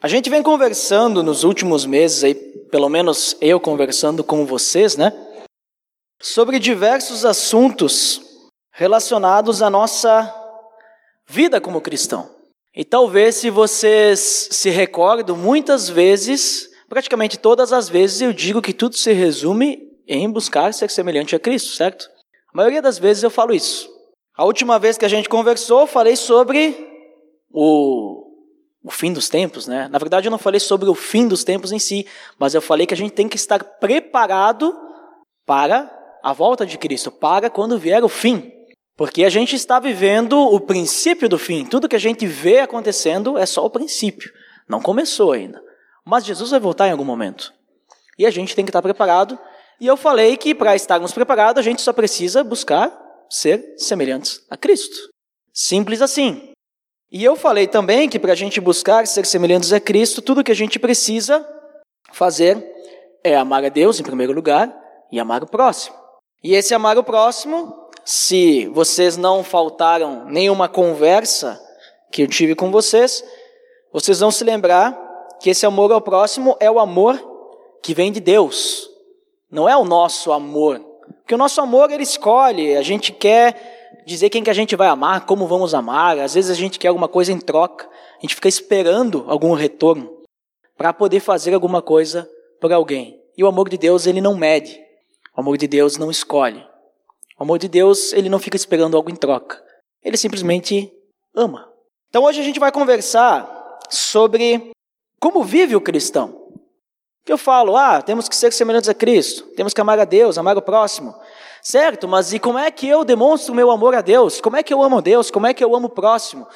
A gente vem conversando nos últimos meses aí, pelo menos eu conversando com vocês, né? Sobre diversos assuntos relacionados à nossa vida como cristão. E talvez se vocês se recordam, muitas vezes, praticamente todas as vezes eu digo que tudo se resume em buscar ser semelhante a Cristo, certo? A maioria das vezes eu falo isso. A última vez que a gente conversou, eu falei sobre o, o fim dos tempos, né? Na verdade, eu não falei sobre o fim dos tempos em si, mas eu falei que a gente tem que estar preparado para a volta de Cristo, para quando vier o fim. Porque a gente está vivendo o princípio do fim. Tudo que a gente vê acontecendo é só o princípio. Não começou ainda. Mas Jesus vai voltar em algum momento. E a gente tem que estar preparado. E eu falei que para estarmos preparados, a gente só precisa buscar ser semelhantes a Cristo. Simples assim. E eu falei também que para a gente buscar ser semelhantes a Cristo, tudo que a gente precisa fazer é amar a Deus em primeiro lugar e amar o próximo. E esse amar o próximo, se vocês não faltaram nenhuma conversa que eu tive com vocês, vocês vão se lembrar que esse amor ao próximo é o amor que vem de Deus, não é o nosso amor. Porque o nosso amor ele escolhe, a gente quer dizer quem que a gente vai amar, como vamos amar. Às vezes a gente quer alguma coisa em troca, a gente fica esperando algum retorno para poder fazer alguma coisa por alguém. E o amor de Deus, ele não mede. O amor de Deus não escolhe. O amor de Deus, ele não fica esperando algo em troca. Ele simplesmente ama. Então hoje a gente vai conversar sobre como vive o cristão. Eu falo, ah, temos que ser semelhantes a Cristo, temos que amar a Deus, amar o próximo. Certo, mas e como é que eu demonstro meu amor a Deus? Como é que eu amo Deus? Como é que eu amo o próximo?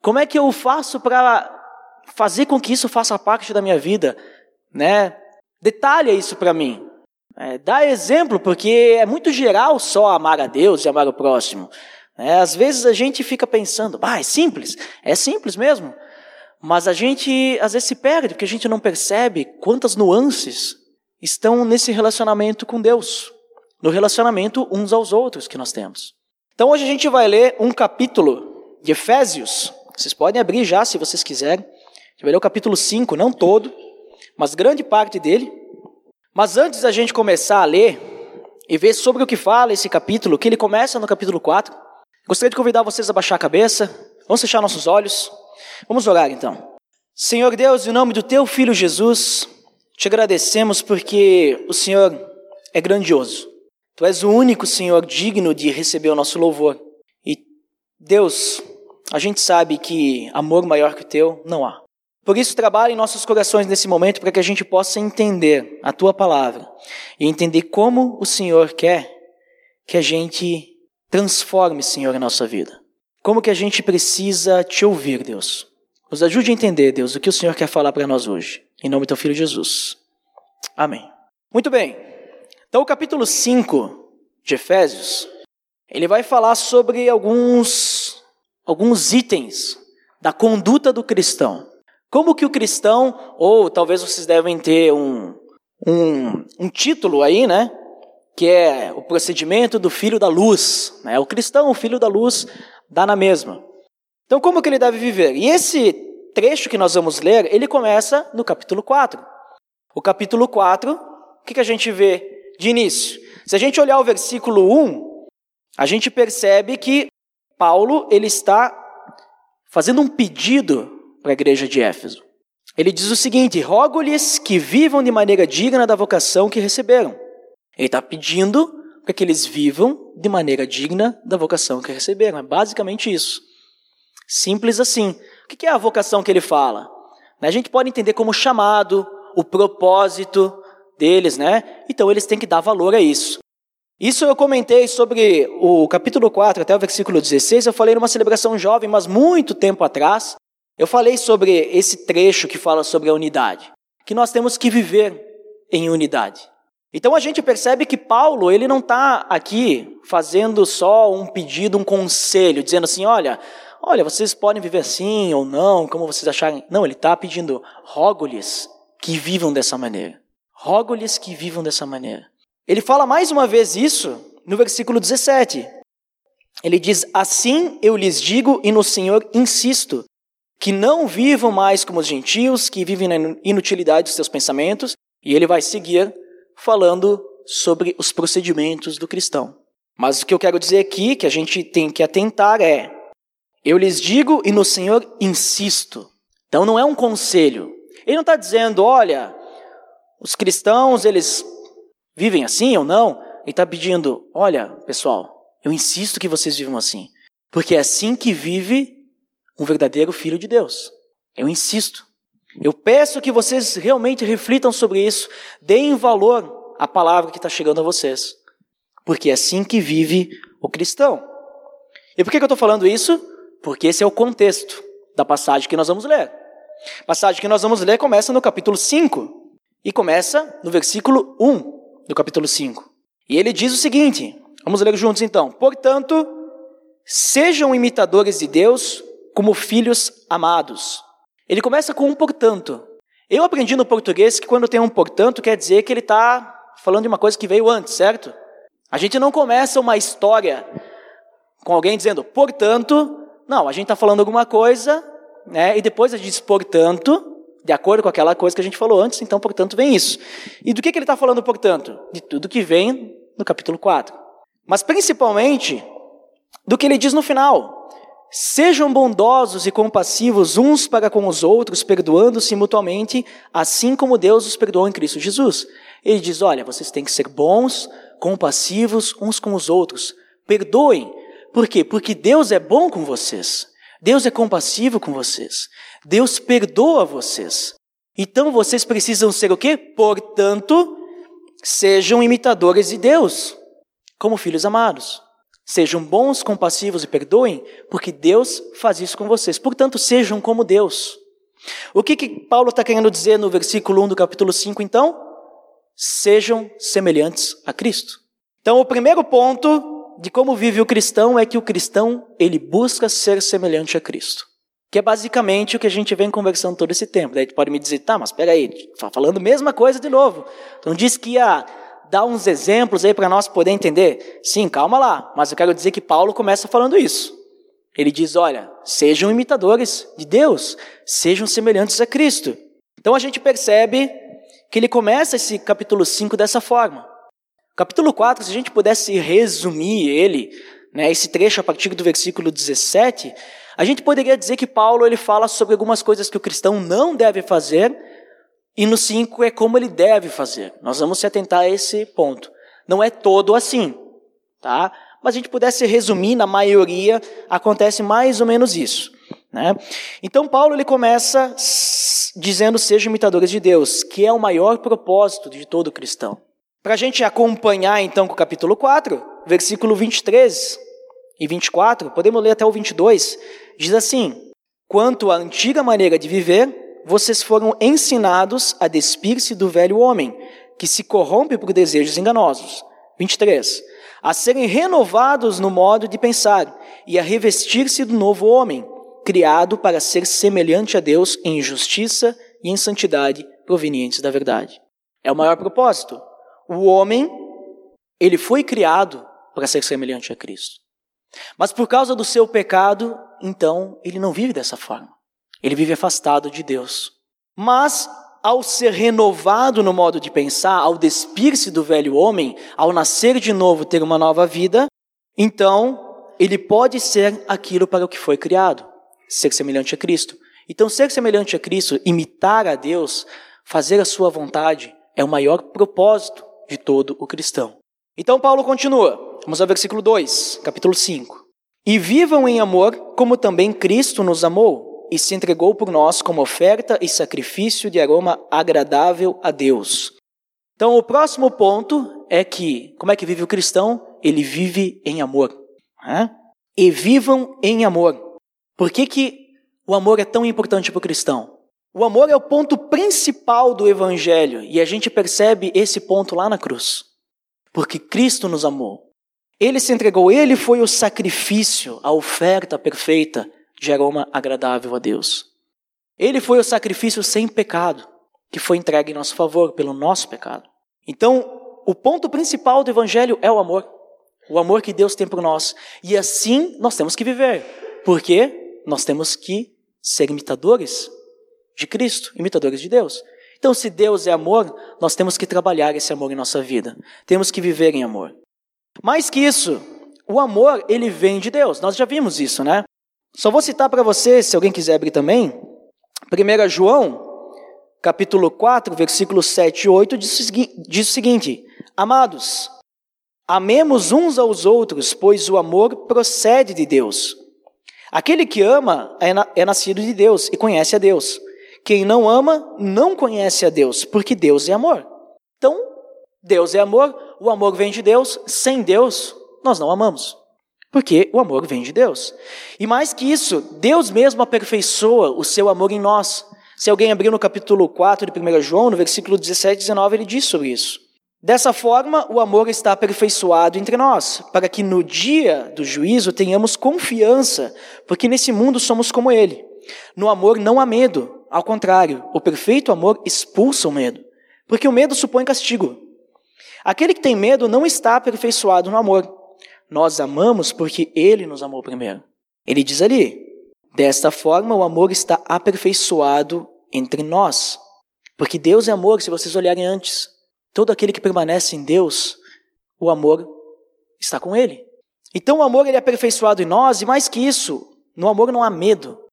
Como é que eu faço para fazer com que isso faça parte da minha vida? Né? Detalha isso para mim. É, dá exemplo, porque é muito geral só amar a Deus e amar o próximo. É, às vezes a gente fica pensando, ah, é simples. É simples mesmo. Mas a gente às vezes se perde, porque a gente não percebe quantas nuances estão nesse relacionamento com Deus no relacionamento uns aos outros que nós temos. Então hoje a gente vai ler um capítulo de Efésios. Vocês podem abrir já se vocês quiserem. A gente vai ler o capítulo 5, não todo, mas grande parte dele. Mas antes da gente começar a ler e ver sobre o que fala esse capítulo, que ele começa no capítulo 4, gostaria de convidar vocês a baixar a cabeça, vamos fechar nossos olhos, vamos orar então. Senhor Deus, em nome do teu filho Jesus, te agradecemos porque o Senhor é grandioso. Tu és o único, Senhor, digno de receber o nosso louvor. E, Deus, a gente sabe que amor maior que o teu não há. Por isso, trabalhe em nossos corações nesse momento para que a gente possa entender a tua palavra e entender como o Senhor quer que a gente transforme, Senhor, a nossa vida. Como que a gente precisa te ouvir, Deus. Nos ajude a entender, Deus, o que o Senhor quer falar para nós hoje. Em nome do teu filho Jesus. Amém. Muito bem. Então, o capítulo 5 de Efésios, ele vai falar sobre alguns, alguns itens da conduta do cristão. Como que o cristão, ou talvez vocês devem ter um, um, um título aí, né? Que é o procedimento do filho da luz. Né? O cristão, o filho da luz, dá na mesma. Então, como que ele deve viver? E esse trecho que nós vamos ler, ele começa no capítulo 4. O capítulo 4, o que, que a gente vê de início. Se a gente olhar o versículo 1, a gente percebe que Paulo ele está fazendo um pedido para a igreja de Éfeso. Ele diz o seguinte: rogo-lhes que vivam de maneira digna da vocação que receberam. Ele está pedindo para que eles vivam de maneira digna da vocação que receberam. É basicamente isso. Simples assim. O que é a vocação que ele fala? A gente pode entender como chamado, o propósito, deles, né? Então eles têm que dar valor a isso. Isso eu comentei sobre o capítulo 4 até o versículo 16, eu falei numa celebração jovem, mas muito tempo atrás. Eu falei sobre esse trecho que fala sobre a unidade, que nós temos que viver em unidade. Então a gente percebe que Paulo, ele não está aqui fazendo só um pedido, um conselho, dizendo assim, olha, olha, vocês podem viver assim ou não, como vocês acharem. Não, ele está pedindo, rogo-lhes que vivam dessa maneira. Rogo-lhes que vivam dessa maneira. Ele fala mais uma vez isso no versículo 17. Ele diz: Assim eu lhes digo e no Senhor insisto, que não vivam mais como os gentios, que vivem na inutilidade dos seus pensamentos, e ele vai seguir falando sobre os procedimentos do cristão. Mas o que eu quero dizer aqui, que a gente tem que atentar é: eu lhes digo e no Senhor insisto. Então não é um conselho. Ele não está dizendo, olha, os cristãos eles vivem assim ou não. Ele está pedindo, olha, pessoal, eu insisto que vocês vivam assim, porque é assim que vive um verdadeiro filho de Deus. Eu insisto. Eu peço que vocês realmente reflitam sobre isso, deem valor à palavra que está chegando a vocês, porque é assim que vive o cristão. E por que, que eu estou falando isso? Porque esse é o contexto da passagem que nós vamos ler. A passagem que nós vamos ler começa no capítulo 5 e começa no versículo 1 do capítulo 5. E ele diz o seguinte: vamos ler juntos então. Portanto, sejam imitadores de Deus como filhos amados. Ele começa com um portanto. Eu aprendi no português que quando tem um portanto quer dizer que ele está falando de uma coisa que veio antes, certo? A gente não começa uma história com alguém dizendo, portanto, não, a gente está falando alguma coisa, né? E depois a gente diz, portanto, de acordo com aquela coisa que a gente falou antes, então, portanto, vem isso. E do que, que ele está falando, portanto? De tudo que vem no capítulo 4. Mas principalmente do que ele diz no final. Sejam bondosos e compassivos uns para com os outros, perdoando-se mutuamente, assim como Deus os perdoou em Cristo Jesus. Ele diz: olha, vocês têm que ser bons, compassivos uns com os outros. Perdoem. Por quê? Porque Deus é bom com vocês. Deus é compassivo com vocês. Deus perdoa vocês. Então vocês precisam ser o quê? Portanto, sejam imitadores de Deus, como filhos amados. Sejam bons, compassivos e perdoem, porque Deus faz isso com vocês. Portanto, sejam como Deus. O que, que Paulo está querendo dizer no versículo 1 do capítulo 5, então? Sejam semelhantes a Cristo. Então, o primeiro ponto de como vive o cristão é que o cristão, ele busca ser semelhante a Cristo. Que é basicamente o que a gente vem conversando todo esse tempo. Daí tu pode me dizer, tá, mas peraí, está falando a mesma coisa de novo. Então diz que ia dar uns exemplos aí para nós poder entender? Sim, calma lá, mas eu quero dizer que Paulo começa falando isso. Ele diz: olha, sejam imitadores de Deus, sejam semelhantes a Cristo. Então a gente percebe que ele começa esse capítulo 5 dessa forma. Capítulo 4, se a gente pudesse resumir ele, né, esse trecho a partir do versículo 17, a gente poderia dizer que Paulo ele fala sobre algumas coisas que o cristão não deve fazer e no 5 é como ele deve fazer. Nós vamos se atentar a esse ponto. Não é todo assim, tá? Mas a gente pudesse resumir, na maioria acontece mais ou menos isso. Né? Então Paulo ele começa dizendo sejam imitadores de Deus, que é o maior propósito de todo cristão. Para a gente acompanhar então com o capítulo 4, versículo 23 e 24, podemos ler até o 22, diz assim: Quanto à antiga maneira de viver, vocês foram ensinados a despir-se do velho homem, que se corrompe por desejos enganosos. 23. A serem renovados no modo de pensar e a revestir-se do novo homem, criado para ser semelhante a Deus em justiça e em santidade provenientes da verdade. É o maior propósito. O homem, ele foi criado para ser semelhante a Cristo. Mas por causa do seu pecado, então, ele não vive dessa forma. Ele vive afastado de Deus. Mas, ao ser renovado no modo de pensar, ao despir-se do velho homem, ao nascer de novo, ter uma nova vida, então ele pode ser aquilo para o que foi criado, ser semelhante a Cristo. Então, ser semelhante a Cristo, imitar a Deus, fazer a sua vontade, é o maior propósito de todo o cristão. Então, Paulo continua. Vamos ao versículo 2, capítulo 5. E vivam em amor, como também Cristo nos amou e se entregou por nós como oferta e sacrifício de aroma agradável a Deus. Então, o próximo ponto é que, como é que vive o cristão? Ele vive em amor. Né? E vivam em amor. Por que, que o amor é tão importante para o cristão? O amor é o ponto principal do evangelho e a gente percebe esse ponto lá na cruz. Porque Cristo nos amou. Ele se entregou, ele foi o sacrifício, a oferta perfeita de aroma agradável a Deus. Ele foi o sacrifício sem pecado, que foi entregue em nosso favor pelo nosso pecado. Então, o ponto principal do Evangelho é o amor. O amor que Deus tem por nós. E assim nós temos que viver. Porque nós temos que ser imitadores de Cristo, imitadores de Deus. Então, se Deus é amor, nós temos que trabalhar esse amor em nossa vida. Temos que viver em amor. Mais que isso, o amor, ele vem de Deus. Nós já vimos isso, né? Só vou citar para você, se alguém quiser abrir também, 1 João, capítulo 4, versículos 7 e 8, diz, o seguinte: Amados, amemos uns aos outros, pois o amor procede de Deus. Aquele que ama é, é nascido de Deus e conhece a Deus. Quem não ama não conhece a Deus, porque Deus é amor. Então, Deus é amor, o amor vem de Deus, sem Deus nós não amamos. Porque o amor vem de Deus. E mais que isso, Deus mesmo aperfeiçoa o seu amor em nós. Se alguém abrir no capítulo 4 de 1 João, no versículo 17 e 19, ele diz sobre isso. Dessa forma, o amor está aperfeiçoado entre nós, para que no dia do juízo tenhamos confiança, porque nesse mundo somos como ele. No amor não há medo, ao contrário, o perfeito amor expulsa o medo, porque o medo supõe castigo. Aquele que tem medo não está aperfeiçoado no amor. Nós amamos porque ele nos amou primeiro. Ele diz ali: desta forma o amor está aperfeiçoado entre nós. Porque Deus é amor, se vocês olharem antes. Todo aquele que permanece em Deus, o amor está com ele. Então o amor ele é aperfeiçoado em nós, e mais que isso, no amor não há medo.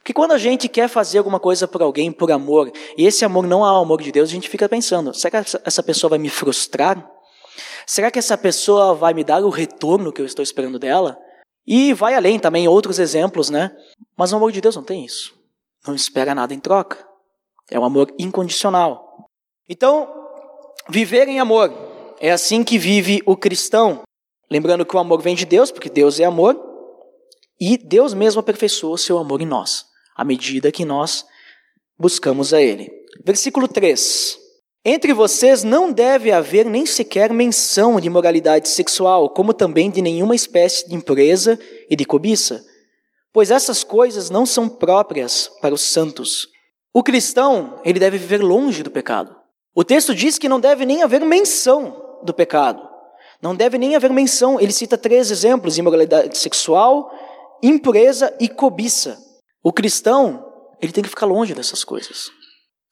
Porque quando a gente quer fazer alguma coisa por alguém por amor, e esse amor não é o amor de Deus, a gente fica pensando: será que essa pessoa vai me frustrar? Será que essa pessoa vai me dar o retorno que eu estou esperando dela? E vai além também, outros exemplos, né? Mas o amor de Deus não tem isso. Não espera nada em troca. É um amor incondicional. Então, viver em amor é assim que vive o cristão. Lembrando que o amor vem de Deus, porque Deus é amor, e Deus mesmo aperfeiçoa o seu amor em nós, à medida que nós buscamos a Ele. Versículo 3. Entre vocês não deve haver nem sequer menção de imoralidade sexual, como também de nenhuma espécie de impureza e de cobiça, pois essas coisas não são próprias para os santos. O cristão, ele deve viver longe do pecado. O texto diz que não deve nem haver menção do pecado. Não deve nem haver menção. Ele cita três exemplos: imoralidade sexual, impureza e cobiça. O cristão, ele tem que ficar longe dessas coisas.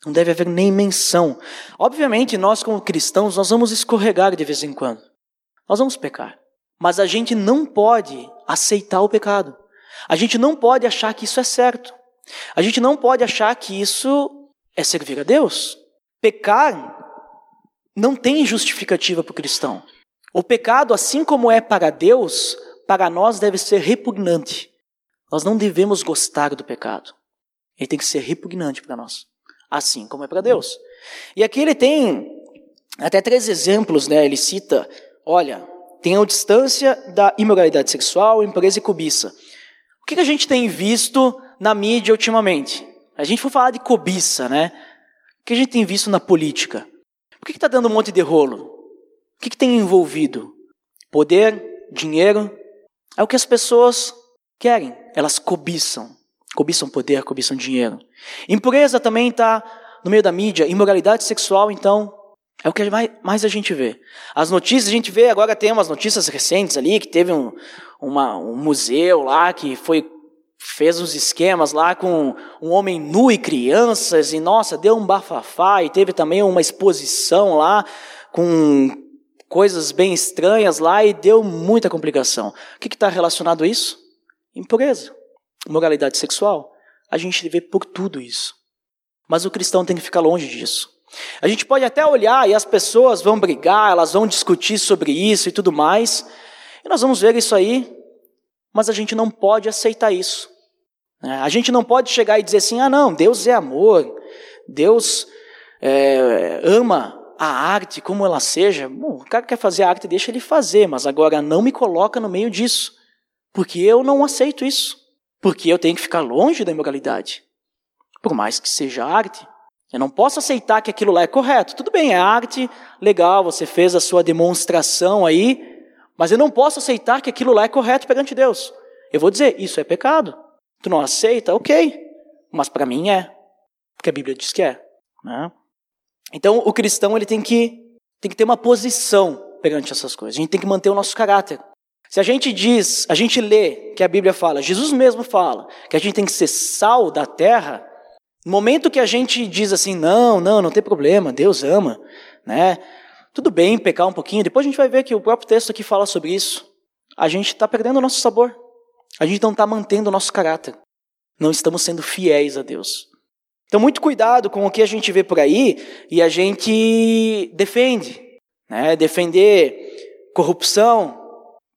Não deve haver nem menção. Obviamente, nós como cristãos, nós vamos escorregar de vez em quando. Nós vamos pecar. Mas a gente não pode aceitar o pecado. A gente não pode achar que isso é certo. A gente não pode achar que isso é servir a Deus. Pecar não tem justificativa para o cristão. O pecado, assim como é para Deus, para nós deve ser repugnante. Nós não devemos gostar do pecado. Ele tem que ser repugnante para nós assim como é para Deus. E aqui ele tem até três exemplos, né? Ele cita, olha, tem a distância da imoralidade sexual, impureza e cobiça. O que, a gente tem visto na mídia ultimamente? A gente for falar de cobiça, né? O que a gente tem visto na política? Por que está dando um monte de rolo? O que, que tem envolvido? Poder, dinheiro, é o que as pessoas querem, elas cobiçam. Cobiçam poder, cobiçam dinheiro. Impureza também está no meio da mídia. Imoralidade sexual, então, é o que mais a gente vê. As notícias, a gente vê, agora tem umas notícias recentes ali, que teve um, uma, um museu lá que foi fez uns esquemas lá com um homem nu e crianças, e nossa, deu um bafafá, e teve também uma exposição lá com coisas bem estranhas lá, e deu muita complicação. O que está relacionado a isso? Impureza moralidade sexual, a gente vê por tudo isso. Mas o cristão tem que ficar longe disso. A gente pode até olhar e as pessoas vão brigar, elas vão discutir sobre isso e tudo mais, e nós vamos ver isso aí, mas a gente não pode aceitar isso. Né? A gente não pode chegar e dizer assim: ah, não, Deus é amor, Deus é, ama a arte como ela seja. Bom, o cara quer fazer a arte, deixa ele fazer, mas agora não me coloca no meio disso, porque eu não aceito isso. Porque eu tenho que ficar longe da imoralidade. Por mais que seja arte. Eu não posso aceitar que aquilo lá é correto. Tudo bem, é arte, legal, você fez a sua demonstração aí, mas eu não posso aceitar que aquilo lá é correto perante Deus. Eu vou dizer, isso é pecado. Tu não aceita? Ok. Mas para mim é. Porque a Bíblia diz que é. Né? Então o cristão ele tem que, tem que ter uma posição perante essas coisas. A gente tem que manter o nosso caráter. Se a gente diz, a gente lê que a Bíblia fala, Jesus mesmo fala, que a gente tem que ser sal da terra, no momento que a gente diz assim, não, não, não tem problema, Deus ama, né? Tudo bem pecar um pouquinho, depois a gente vai ver que o próprio texto aqui fala sobre isso. A gente está perdendo o nosso sabor. A gente não está mantendo o nosso caráter. Não estamos sendo fiéis a Deus. Então, muito cuidado com o que a gente vê por aí e a gente defende. Né? Defender corrupção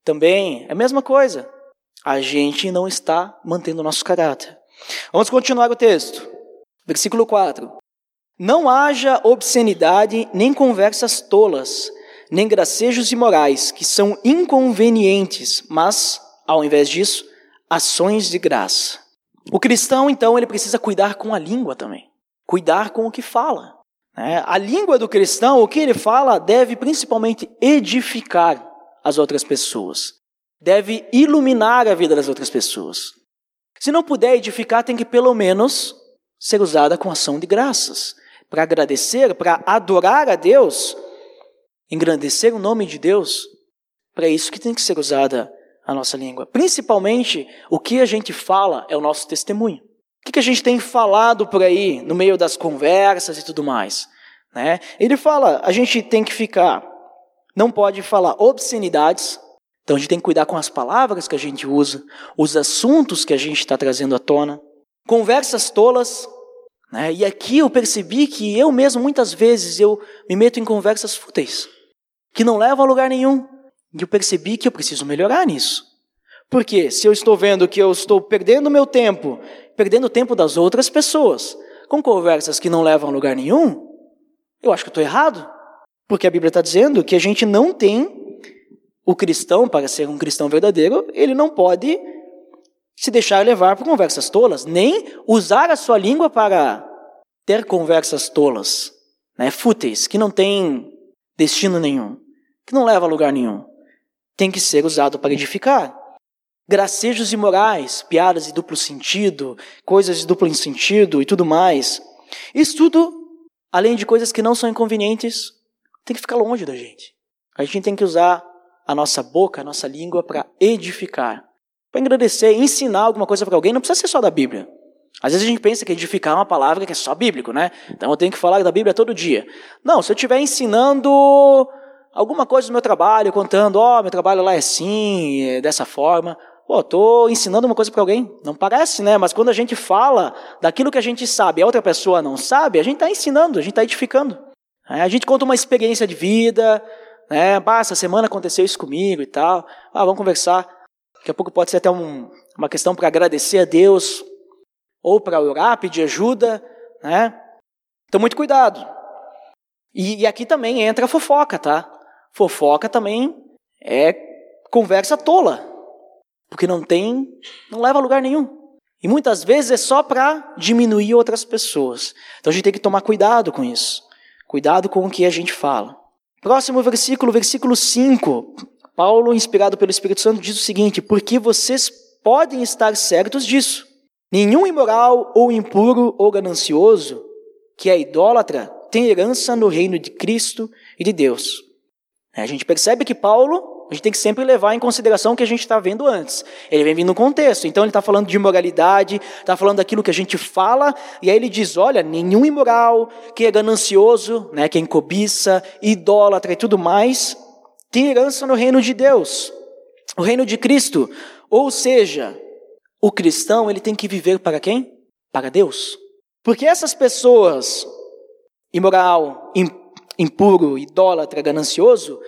também é a mesma coisa. A gente não está mantendo o nosso caráter. Vamos continuar o texto. Versículo 4. Não haja obscenidade, nem conversas tolas, nem gracejos imorais, que são inconvenientes, mas, ao invés disso, ações de graça. O cristão, então, ele precisa cuidar com a língua também. Cuidar com o que fala. Né? A língua do cristão, o que ele fala, deve principalmente edificar as outras pessoas. Deve iluminar a vida das outras pessoas. Se não puder edificar, tem que pelo menos ser usada com ação de graças, para agradecer, para adorar a Deus, engrandecer o nome de Deus. Para isso que tem que ser usada a nossa língua. Principalmente, o que a gente fala é o nosso testemunho. O que a gente tem falado por aí, no meio das conversas e tudo mais? Né? Ele fala, a gente tem que ficar, não pode falar obscenidades, então a gente tem que cuidar com as palavras que a gente usa, os assuntos que a gente está trazendo à tona. Conversas tolas, né? E aqui eu percebi que eu mesmo, muitas vezes, eu me meto em conversas fúteis, que não levam a lugar nenhum. E eu percebi que eu preciso melhorar nisso. Porque se eu estou vendo que eu estou perdendo meu tempo, perdendo o tempo das outras pessoas, com conversas que não levam a lugar nenhum, eu acho que estou errado. Porque a Bíblia está dizendo que a gente não tem o cristão, para ser um cristão verdadeiro, ele não pode se deixar levar por conversas tolas, nem usar a sua língua para ter conversas tolas, né, fúteis, que não têm destino nenhum, que não leva a lugar nenhum. Tem que ser usado para edificar. Gracejos imorais, piadas de duplo sentido, coisas de duplo sentido e tudo mais. Isso tudo, além de coisas que não são inconvenientes, tem que ficar longe da gente. A gente tem que usar a nossa boca, a nossa língua para edificar para agradecer, ensinar alguma coisa para alguém, não precisa ser só da Bíblia. Às vezes a gente pensa que edificar é uma palavra que é só bíblico, né? Então eu tenho que falar da Bíblia todo dia. Não, se eu estiver ensinando alguma coisa do meu trabalho, contando, ó, oh, meu trabalho lá é assim, é dessa forma, pô, estou ensinando uma coisa para alguém. Não parece, né? Mas quando a gente fala daquilo que a gente sabe e a outra pessoa não sabe, a gente está ensinando, a gente está edificando. A gente conta uma experiência de vida, né? Bah, essa semana aconteceu isso comigo e tal. Ah, vamos conversar. Daqui a pouco pode ser até um, uma questão para agradecer a Deus, ou para orar, pedir ajuda, né? Então, muito cuidado. E, e aqui também entra a fofoca, tá? Fofoca também é conversa tola, porque não tem, não leva a lugar nenhum. E muitas vezes é só para diminuir outras pessoas. Então a gente tem que tomar cuidado com isso. Cuidado com o que a gente fala. Próximo versículo, versículo 5. Paulo, inspirado pelo Espírito Santo, diz o seguinte: Porque vocês podem estar certos disso. Nenhum imoral ou impuro ou ganancioso que é idólatra tem herança no reino de Cristo e de Deus. A gente percebe que Paulo, a gente tem que sempre levar em consideração o que a gente está vendo antes. Ele vem vindo no contexto, então ele está falando de imoralidade, está falando daquilo que a gente fala, e aí ele diz: olha, nenhum imoral que é ganancioso, né, que é cobiça, idólatra e tudo mais, tem herança no reino de Deus, o reino de Cristo. Ou seja, o cristão ele tem que viver para quem? Para Deus. Porque essas pessoas, imoral, impuro, idólatra, ganancioso,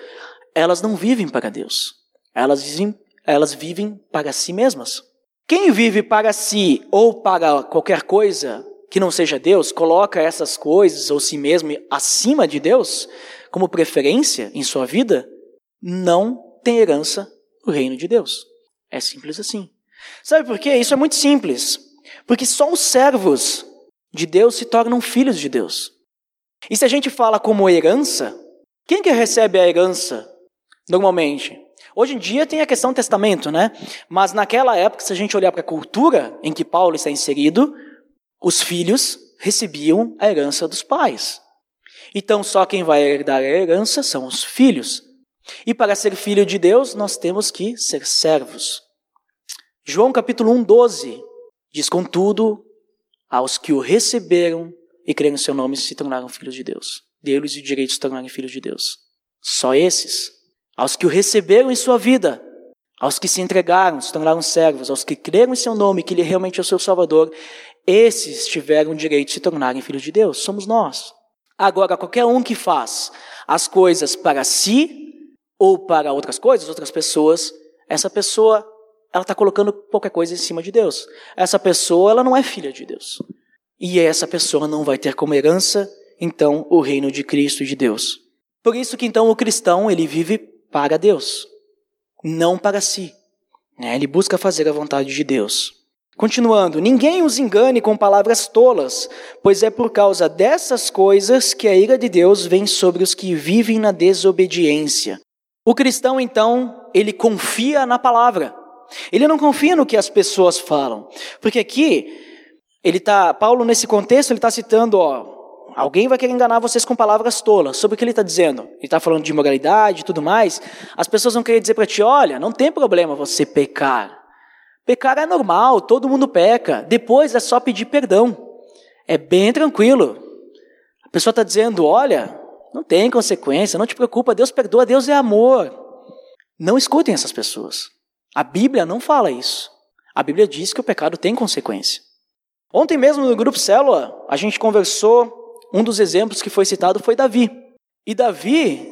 elas não vivem para Deus. Elas vivem, elas vivem para si mesmas. Quem vive para si ou para qualquer coisa que não seja Deus, coloca essas coisas ou si mesmo acima de Deus como preferência em sua vida, não tem herança no reino de Deus. É simples assim. Sabe por quê? Isso é muito simples. Porque só os servos de Deus se tornam filhos de Deus. E se a gente fala como herança, quem que recebe a herança normalmente? Hoje em dia tem a questão do testamento, né? Mas naquela época, se a gente olhar para a cultura em que Paulo está inserido, os filhos recebiam a herança dos pais. Então só quem vai herdar a herança são os filhos. E para ser filho de Deus, nós temos que ser servos. João capítulo 1, 12 diz: Contudo, aos que o receberam e creram em seu nome se tornaram filhos de Deus. Deu-lhes o direito de se tornarem filhos de Deus. Só esses. Aos que o receberam em sua vida, aos que se entregaram, se tornaram servos, aos que creram em seu nome, que ele realmente é o seu Salvador, esses tiveram o direito de se tornarem filhos de Deus. Somos nós. Agora, qualquer um que faz as coisas para si ou para outras coisas, outras pessoas, essa pessoa ela está colocando qualquer coisa em cima de Deus. Essa pessoa ela não é filha de Deus. E essa pessoa não vai ter como herança, então, o reino de Cristo e de Deus. Por isso que então o cristão ele vive para Deus, não para si. Né? Ele busca fazer a vontade de Deus. Continuando, ninguém os engane com palavras tolas, pois é por causa dessas coisas que a ira de Deus vem sobre os que vivem na desobediência. O cristão, então, ele confia na palavra. Ele não confia no que as pessoas falam. Porque aqui, ele tá, Paulo, nesse contexto, ele está citando, ó, alguém vai querer enganar vocês com palavras tolas. Sobre o que ele está dizendo? Ele está falando de imoralidade e tudo mais. As pessoas vão querer dizer para ti, olha, não tem problema você pecar. Pecar é normal, todo mundo peca. Depois é só pedir perdão. É bem tranquilo. A pessoa está dizendo: olha, não tem consequência, não te preocupa, Deus perdoa, Deus é amor. Não escutem essas pessoas. A Bíblia não fala isso. A Bíblia diz que o pecado tem consequência. Ontem mesmo no grupo Célula, a gente conversou, um dos exemplos que foi citado foi Davi. E Davi,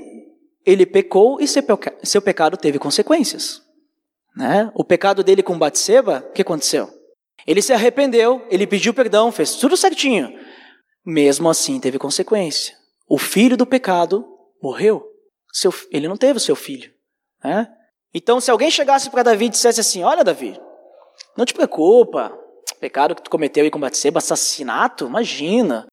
ele pecou e seu pecado teve consequências. Né? O pecado dele com Batseba, o que aconteceu? Ele se arrependeu, ele pediu perdão, fez tudo certinho. Mesmo assim, teve consequência. O filho do pecado morreu. Seu, ele não teve o seu filho. Né? Então, se alguém chegasse para Davi e dissesse assim: Olha, Davi, não te preocupa, pecado que tu cometeu aí com Batseba, assassinato, imagina.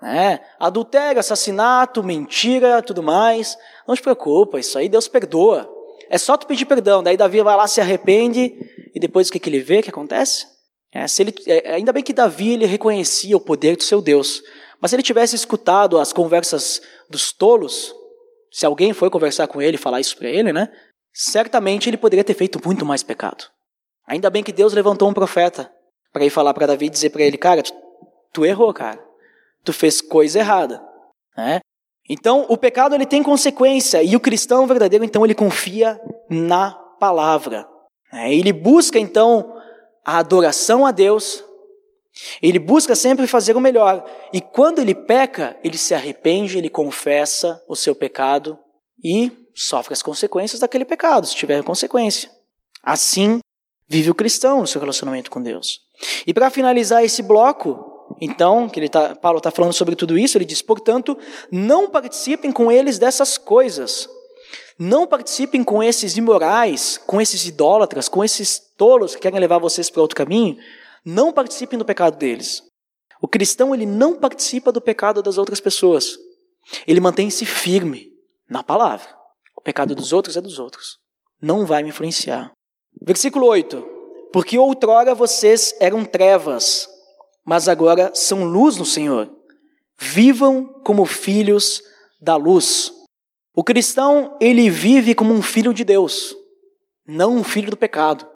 Né? Adultério, assassinato, mentira, tudo mais. Não te preocupa, isso aí Deus perdoa. É só tu pedir perdão. Daí Davi vai lá, se arrepende, e depois o que, que ele vê? O que acontece? É, se ele, é, ainda bem que Davi ele reconhecia o poder do seu Deus. Mas se ele tivesse escutado as conversas dos tolos, se alguém foi conversar com ele e falar isso para ele, né? Certamente ele poderia ter feito muito mais pecado. Ainda bem que Deus levantou um profeta para ir falar para Davi e dizer para ele, cara, tu, tu, errou, cara. Tu fez coisa errada, né? Então, o pecado ele tem consequência e o cristão verdadeiro então ele confia na palavra. Né? Ele busca então a adoração a Deus. Ele busca sempre fazer o melhor. E quando ele peca, ele se arrepende, ele confessa o seu pecado e sofre as consequências daquele pecado, se tiver consequência. Assim vive o cristão no seu relacionamento com Deus. E para finalizar esse bloco, então, que ele tá, Paulo está falando sobre tudo isso, ele diz: portanto, não participem com eles dessas coisas. Não participem com esses imorais, com esses idólatras, com esses tolos que querem levar vocês para outro caminho. Não participem do pecado deles. O cristão ele não participa do pecado das outras pessoas. Ele mantém-se firme na palavra. O pecado dos outros é dos outros. Não vai me influenciar. Versículo 8: Porque outrora vocês eram trevas, mas agora são luz no Senhor. Vivam como filhos da luz. O cristão, ele vive como um filho de Deus, não um filho do pecado.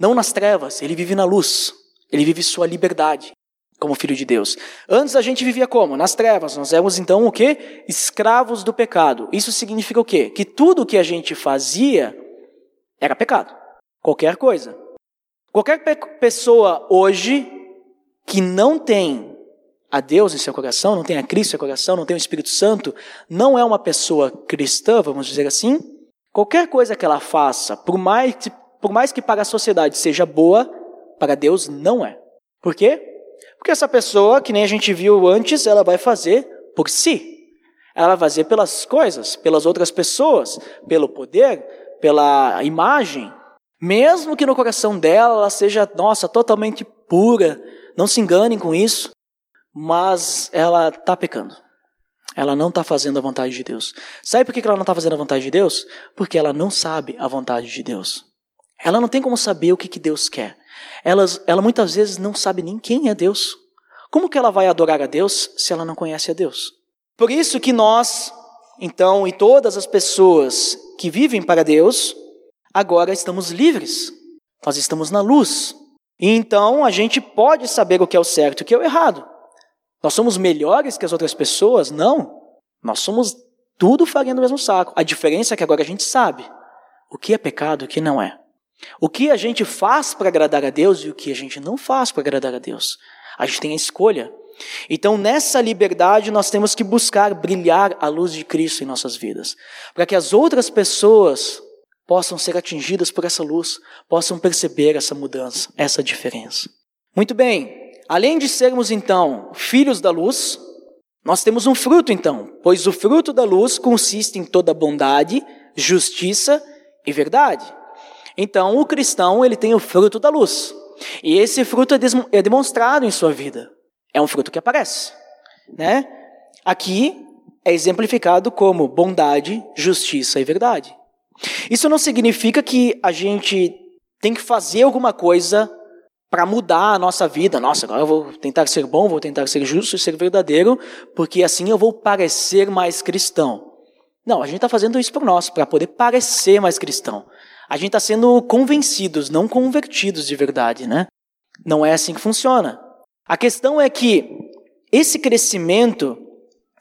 Não nas trevas, ele vive na luz. Ele vive sua liberdade como filho de Deus. Antes a gente vivia como? Nas trevas. Nós éramos então o quê? Escravos do pecado. Isso significa o quê? Que tudo que a gente fazia era pecado. Qualquer coisa. Qualquer pe pessoa hoje que não tem a Deus em seu coração, não tem a Cristo em seu coração, não tem o Espírito Santo, não é uma pessoa cristã, vamos dizer assim, qualquer coisa que ela faça, por mais, por mais que para a sociedade seja boa, para Deus não é. Por quê? Porque essa pessoa, que nem a gente viu antes, ela vai fazer por si. Ela vai fazer pelas coisas, pelas outras pessoas, pelo poder, pela imagem. Mesmo que no coração dela ela seja, nossa, totalmente pura, não se enganem com isso, mas ela está pecando. Ela não está fazendo a vontade de Deus. Sabe por que ela não está fazendo a vontade de Deus? Porque ela não sabe a vontade de Deus. Ela não tem como saber o que, que Deus quer. Ela, ela muitas vezes não sabe nem quem é Deus. Como que ela vai adorar a Deus se ela não conhece a Deus? Por isso que nós, então, e todas as pessoas que vivem para Deus, agora estamos livres. Nós estamos na luz. Então a gente pode saber o que é o certo e o que é o errado. Nós somos melhores que as outras pessoas? Não. Nós somos tudo farinha do mesmo saco. A diferença é que agora a gente sabe o que é pecado e o que não é. O que a gente faz para agradar a Deus e o que a gente não faz para agradar a Deus. A gente tem a escolha. Então, nessa liberdade, nós temos que buscar brilhar a luz de Cristo em nossas vidas, para que as outras pessoas possam ser atingidas por essa luz, possam perceber essa mudança, essa diferença. Muito bem, além de sermos então filhos da luz, nós temos um fruto então, pois o fruto da luz consiste em toda bondade, justiça e verdade. Então, o cristão, ele tem o fruto da luz. E esse fruto é, é demonstrado em sua vida. É um fruto que aparece, né? Aqui é exemplificado como bondade, justiça e verdade. Isso não significa que a gente tem que fazer alguma coisa para mudar a nossa vida. Nossa, agora eu vou tentar ser bom, vou tentar ser justo e ser verdadeiro, porque assim eu vou parecer mais cristão. Não, a gente está fazendo isso por nós, para poder parecer mais cristão. A gente está sendo convencidos, não convertidos de verdade, né? Não é assim que funciona. A questão é que esse crescimento,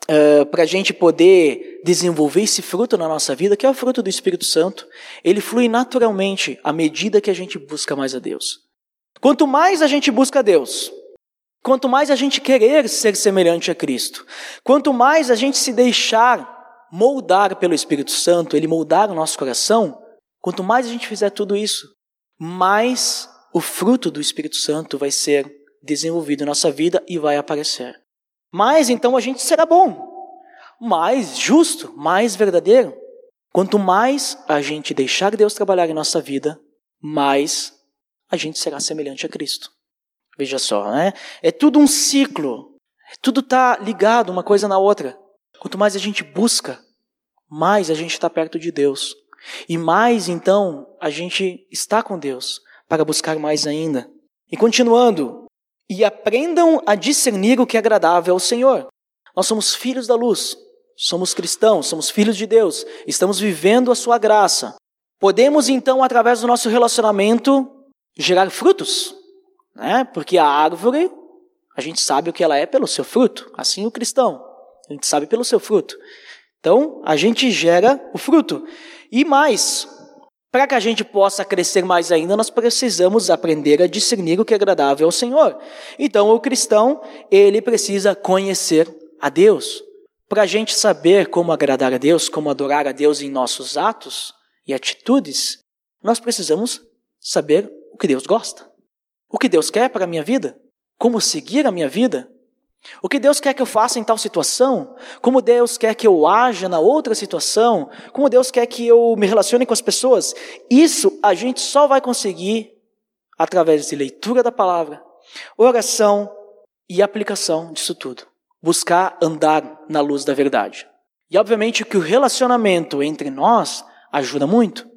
uh, para a gente poder desenvolver esse fruto na nossa vida, que é o fruto do Espírito Santo, ele flui naturalmente à medida que a gente busca mais a Deus. Quanto mais a gente busca a Deus, quanto mais a gente querer ser semelhante a Cristo, quanto mais a gente se deixar moldar pelo Espírito Santo, ele moldar o nosso coração, quanto mais a gente fizer tudo isso, mais o fruto do Espírito Santo vai ser desenvolvido em nossa vida e vai aparecer. Mais então a gente será bom, mais justo, mais verdadeiro. Quanto mais a gente deixar Deus trabalhar em nossa vida, mais a gente será semelhante a Cristo. Veja só, né? É tudo um ciclo. Tudo está ligado uma coisa na outra. Quanto mais a gente busca, mais a gente está perto de Deus. E mais então a gente está com Deus para buscar mais ainda. E continuando, e aprendam a discernir o que é agradável ao Senhor. Nós somos filhos da luz, somos cristãos, somos filhos de Deus, estamos vivendo a sua graça. Podemos então, através do nosso relacionamento, gerar frutos, né? Porque a árvore, a gente sabe o que ela é pelo seu fruto, assim o cristão, a gente sabe pelo seu fruto. Então, a gente gera o fruto. E mais, para que a gente possa crescer mais ainda, nós precisamos aprender a discernir o que é agradável ao Senhor. Então, o cristão, ele precisa conhecer a Deus. Para a gente saber como agradar a Deus, como adorar a Deus em nossos atos e atitudes, nós precisamos saber o que Deus gosta. O que Deus quer para a minha vida. Como seguir a minha vida. O que Deus quer que eu faça em tal situação, como Deus quer que eu haja na outra situação, como Deus quer que eu me relacione com as pessoas, isso a gente só vai conseguir através de leitura da palavra, oração e aplicação disso tudo. Buscar andar na luz da verdade. E obviamente que o relacionamento entre nós ajuda muito.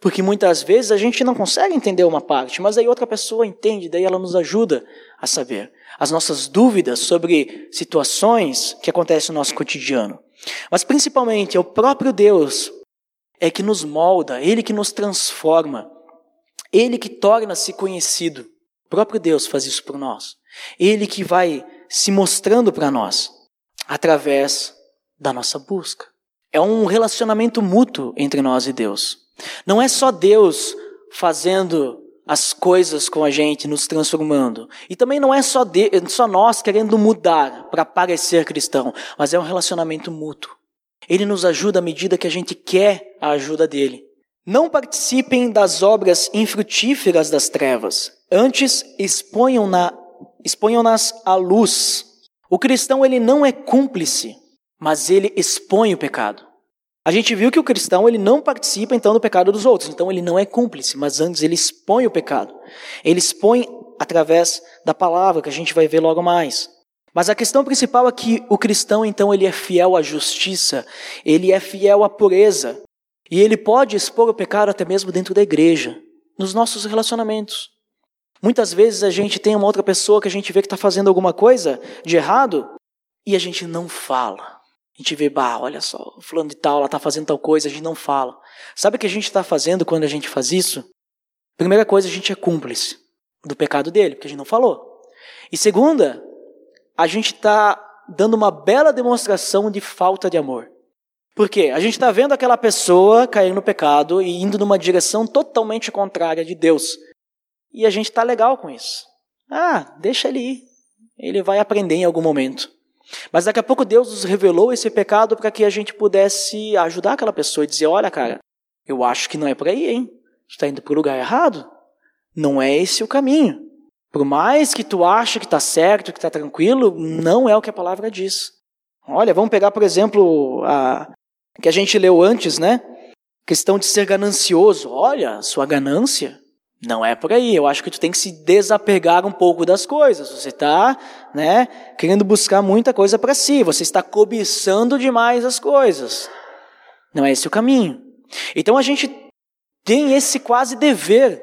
Porque muitas vezes a gente não consegue entender uma parte, mas aí outra pessoa entende, daí ela nos ajuda a saber as nossas dúvidas sobre situações que acontecem no nosso cotidiano. Mas principalmente é o próprio Deus é que nos molda, ele que nos transforma, ele que torna-se conhecido. O próprio Deus faz isso por nós. Ele que vai se mostrando para nós através da nossa busca. É um relacionamento mútuo entre nós e Deus. Não é só Deus fazendo as coisas com a gente, nos transformando. E também não é só, de, só nós querendo mudar para parecer cristão, mas é um relacionamento mútuo. Ele nos ajuda à medida que a gente quer a ajuda dele. Não participem das obras infrutíferas das trevas, antes exponham-nas exponham à luz. O cristão ele não é cúmplice, mas ele expõe o pecado. A gente viu que o cristão ele não participa então do pecado dos outros, então ele não é cúmplice, mas antes ele expõe o pecado. Ele expõe através da palavra, que a gente vai ver logo mais. Mas a questão principal é que o cristão então ele é fiel à justiça, ele é fiel à pureza, e ele pode expor o pecado até mesmo dentro da igreja, nos nossos relacionamentos. Muitas vezes a gente tem uma outra pessoa que a gente vê que está fazendo alguma coisa de errado e a gente não fala. A gente vê, bah, olha só, fulano de tal, ela está fazendo tal coisa, a gente não fala. Sabe o que a gente está fazendo quando a gente faz isso? Primeira coisa, a gente é cúmplice do pecado dele, porque a gente não falou. E segunda, a gente está dando uma bela demonstração de falta de amor. Por quê? A gente está vendo aquela pessoa cair no pecado e indo numa direção totalmente contrária de Deus. E a gente está legal com isso. Ah, deixa ele ir. Ele vai aprender em algum momento. Mas daqui a pouco Deus nos revelou esse pecado para que a gente pudesse ajudar aquela pessoa e dizer: olha, cara, eu acho que não é por aí, hein? Tu está indo para o lugar errado. Não é esse o caminho. Por mais que tu ache que está certo, que está tranquilo, não é o que a palavra diz. Olha, vamos pegar, por exemplo, a que a gente leu antes, né? Questão de ser ganancioso. Olha, sua ganância não é por aí. Eu acho que tu tem que se desapegar um pouco das coisas. Você está, né, querendo buscar muita coisa para si. Você está cobiçando demais as coisas. Não é esse o caminho. Então a gente tem esse quase dever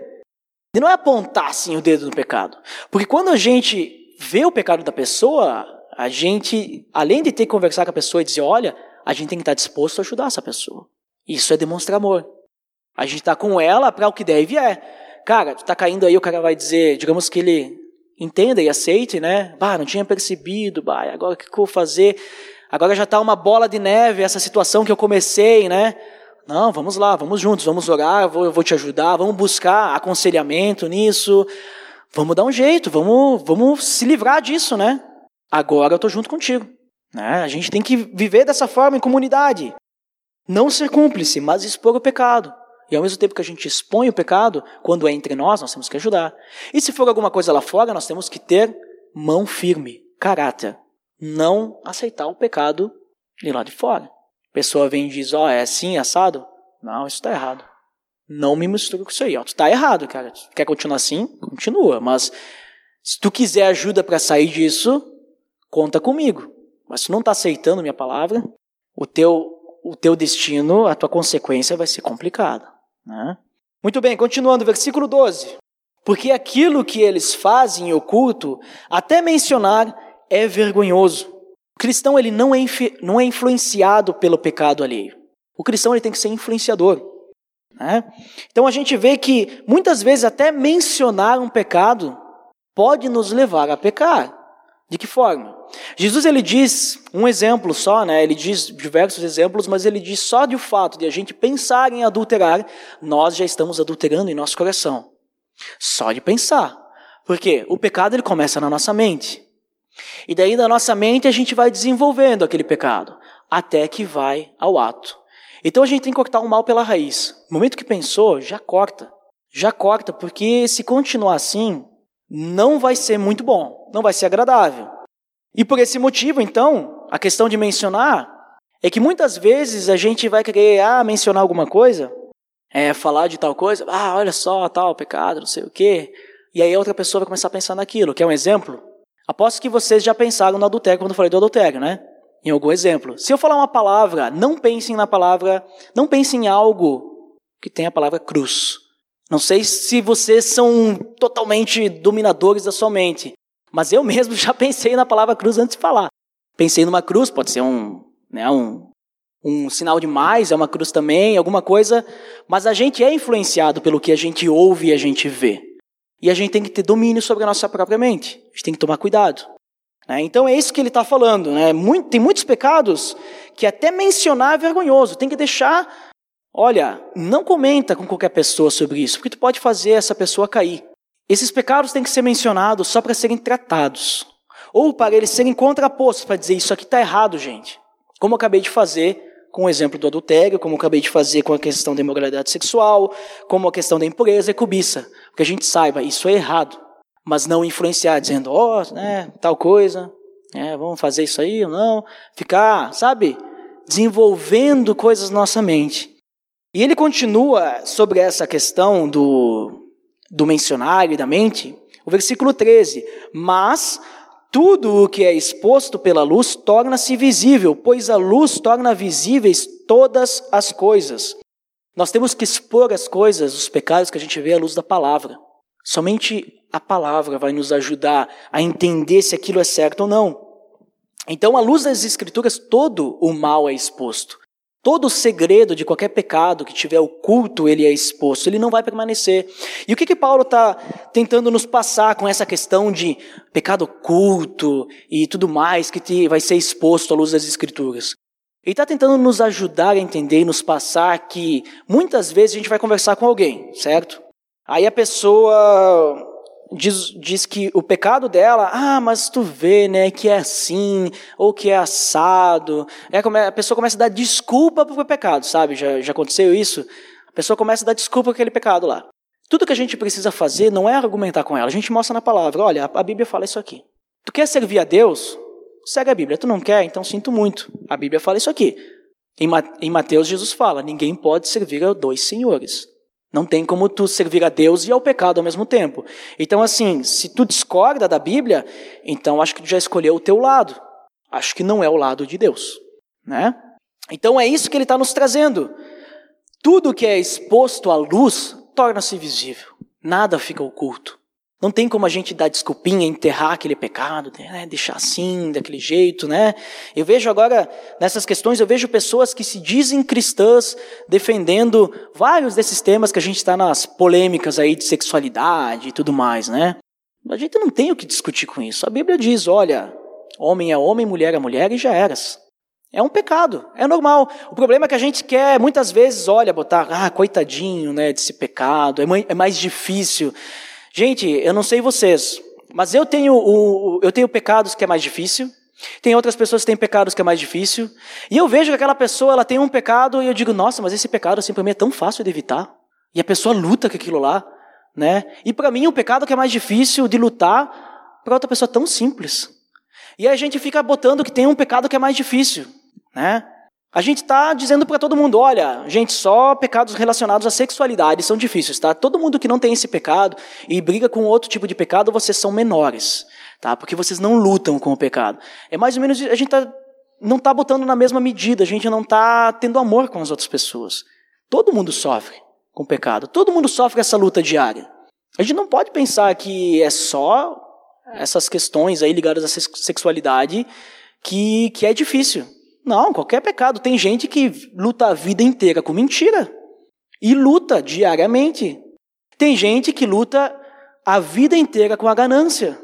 de não é apontar assim o dedo no pecado. Porque quando a gente vê o pecado da pessoa, a gente, além de ter que conversar com a pessoa e dizer, olha, a gente tem que estar disposto a ajudar essa pessoa. Isso é demonstrar amor. A gente está com ela para o que deve é. Cara, tu tá caindo aí, o cara vai dizer, digamos que ele entenda e aceite, né? Bah, não tinha percebido, bah, agora o que eu vou fazer? Agora já está uma bola de neve essa situação que eu comecei, né? Não, vamos lá, vamos juntos, vamos orar, eu vou, eu vou te ajudar, vamos buscar aconselhamento nisso, vamos dar um jeito, vamos, vamos se livrar disso, né? Agora eu estou junto contigo. Né? A gente tem que viver dessa forma em comunidade. Não ser cúmplice, mas expor o pecado. E ao mesmo tempo que a gente expõe o pecado, quando é entre nós, nós temos que ajudar. E se for alguma coisa lá fora, nós temos que ter mão firme, caráter. Não aceitar o pecado de lá de fora. A pessoa vem e diz, ó, oh, é assim, assado? Não, isso está errado. Não me misture com isso aí. Ó, tu tá errado, cara. Tu quer continuar assim? Continua. Mas se tu quiser ajuda para sair disso, conta comigo. Mas se tu não está aceitando minha palavra, o teu, o teu destino, a tua consequência vai ser complicada. Né? Muito bem, continuando, versículo 12. Porque aquilo que eles fazem em oculto, até mencionar, é vergonhoso. O cristão ele não é, não é influenciado pelo pecado alheio. O cristão ele tem que ser influenciador. Né? Então a gente vê que muitas vezes até mencionar um pecado pode nos levar a pecar. De que forma? Jesus ele diz um exemplo só, né? Ele diz diversos exemplos, mas ele diz só de o fato de a gente pensar em adulterar, nós já estamos adulterando em nosso coração. Só de pensar. Porque o pecado ele começa na nossa mente. E daí da nossa mente a gente vai desenvolvendo aquele pecado, até que vai ao ato. Então a gente tem que cortar o mal pela raiz. No momento que pensou, já corta. Já corta, porque se continuar assim, não vai ser muito bom, não vai ser agradável. E por esse motivo, então, a questão de mencionar é que muitas vezes a gente vai querer ah, mencionar alguma coisa, é, falar de tal coisa, ah, olha só, tal pecado, não sei o quê. E aí a outra pessoa vai começar a pensar naquilo. Quer um exemplo? Aposto que vocês já pensaram no adultério quando eu falei do adultério, né? Em algum exemplo. Se eu falar uma palavra, não pensem na palavra, não pensem em algo que tenha a palavra cruz. Não sei se vocês são totalmente dominadores da sua mente, mas eu mesmo já pensei na palavra cruz antes de falar. Pensei numa cruz, pode ser um, né, um, um sinal de mais, é uma cruz também, alguma coisa, mas a gente é influenciado pelo que a gente ouve e a gente vê. E a gente tem que ter domínio sobre a nossa própria mente. A gente tem que tomar cuidado. Né? Então é isso que ele está falando. Né? Muito, tem muitos pecados que até mencionar é vergonhoso. Tem que deixar Olha, não comenta com qualquer pessoa sobre isso, porque tu pode fazer essa pessoa cair. Esses pecados têm que ser mencionados só para serem tratados, ou para eles serem contrapostos, para dizer isso aqui está errado, gente. Como eu acabei de fazer com o exemplo do adultério, como eu acabei de fazer com a questão da imoralidade sexual, como a questão da impureza e cobiça. Que a gente saiba, isso é errado, mas não influenciar dizendo, ó, oh, né, tal coisa, é, vamos fazer isso aí ou não. Ficar, sabe, desenvolvendo coisas na nossa mente. E ele continua sobre essa questão do, do mencionário e da mente, o versículo 13: Mas tudo o que é exposto pela luz torna-se visível, pois a luz torna visíveis todas as coisas. Nós temos que expor as coisas, os pecados que a gente vê à luz da palavra. Somente a palavra vai nos ajudar a entender se aquilo é certo ou não. Então, à luz das Escrituras, todo o mal é exposto. Todo o segredo de qualquer pecado que tiver oculto, ele é exposto, ele não vai permanecer. E o que, que Paulo está tentando nos passar com essa questão de pecado oculto e tudo mais que vai ser exposto à luz das Escrituras? Ele está tentando nos ajudar a entender e nos passar que muitas vezes a gente vai conversar com alguém, certo? Aí a pessoa diz, diz que o pecado dela, ah, mas tu vê, né, que é assim, ou que é assado. É, a pessoa começa a dar desculpa para o pecado, sabe? Já, já aconteceu isso? A pessoa começa a dar desculpa para aquele pecado lá. Tudo que a gente precisa fazer não é argumentar com ela, a gente mostra na palavra, olha, a Bíblia fala isso aqui. Tu quer servir a Deus? Segue a Bíblia. Tu não quer? Então sinto muito. A Bíblia fala isso aqui. Em Mateus, Jesus fala: ninguém pode servir a dois senhores. Não tem como tu servir a Deus e ao pecado ao mesmo tempo. Então, assim, se tu discorda da Bíblia, então acho que tu já escolheu o teu lado. Acho que não é o lado de Deus, né? Então é isso que ele está nos trazendo. Tudo que é exposto à luz torna-se visível. Nada fica oculto. Não tem como a gente dar desculpinha, enterrar aquele pecado, né? deixar assim, daquele jeito, né? Eu vejo agora, nessas questões, eu vejo pessoas que se dizem cristãs defendendo vários desses temas que a gente está nas polêmicas aí de sexualidade e tudo mais, né? A gente não tem o que discutir com isso. A Bíblia diz, olha, homem é homem, mulher é mulher e já eras. É um pecado, é normal. O problema é que a gente quer, muitas vezes, olha, botar, ah, coitadinho, né, desse pecado, é, é mais difícil. Gente, eu não sei vocês, mas eu tenho, o, eu tenho pecados que é mais difícil, tem outras pessoas que têm pecados que é mais difícil, e eu vejo que aquela pessoa ela tem um pecado e eu digo, nossa, mas esse pecado assim para mim é tão fácil de evitar. E a pessoa luta com aquilo lá, né? E para mim um pecado que é mais difícil de lutar, para outra pessoa tão simples. E aí a gente fica botando que tem um pecado que é mais difícil, né? A gente está dizendo para todo mundo: olha, gente, só pecados relacionados à sexualidade são difíceis, tá? Todo mundo que não tem esse pecado e briga com outro tipo de pecado, vocês são menores, tá? Porque vocês não lutam com o pecado. É mais ou menos, a gente tá, não está botando na mesma medida, a gente não está tendo amor com as outras pessoas. Todo mundo sofre com o pecado, todo mundo sofre essa luta diária. A gente não pode pensar que é só essas questões aí ligadas à sexualidade que, que é difícil. Não, qualquer pecado. Tem gente que luta a vida inteira com mentira e luta diariamente. Tem gente que luta a vida inteira com a ganância,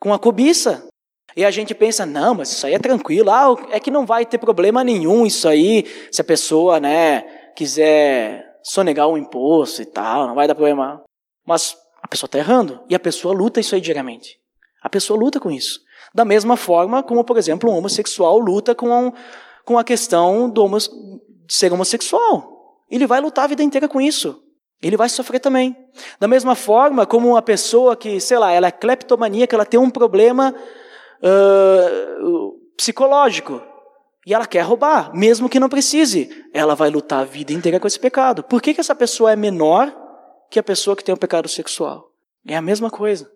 com a cobiça. E a gente pensa, não, mas isso aí é tranquilo, ah, é que não vai ter problema nenhum isso aí, se a pessoa, né, quiser sonegar um imposto e tal, não vai dar problema. Mas a pessoa está errando, e a pessoa luta isso aí diariamente. A pessoa luta com isso. Da mesma forma como, por exemplo, um homossexual luta com, com a questão do homo, de ser homossexual. Ele vai lutar a vida inteira com isso. Ele vai sofrer também. Da mesma forma como uma pessoa que, sei lá, ela é cleptomaníaca, ela tem um problema uh, psicológico e ela quer roubar, mesmo que não precise, ela vai lutar a vida inteira com esse pecado. Por que, que essa pessoa é menor que a pessoa que tem o um pecado sexual? É a mesma coisa.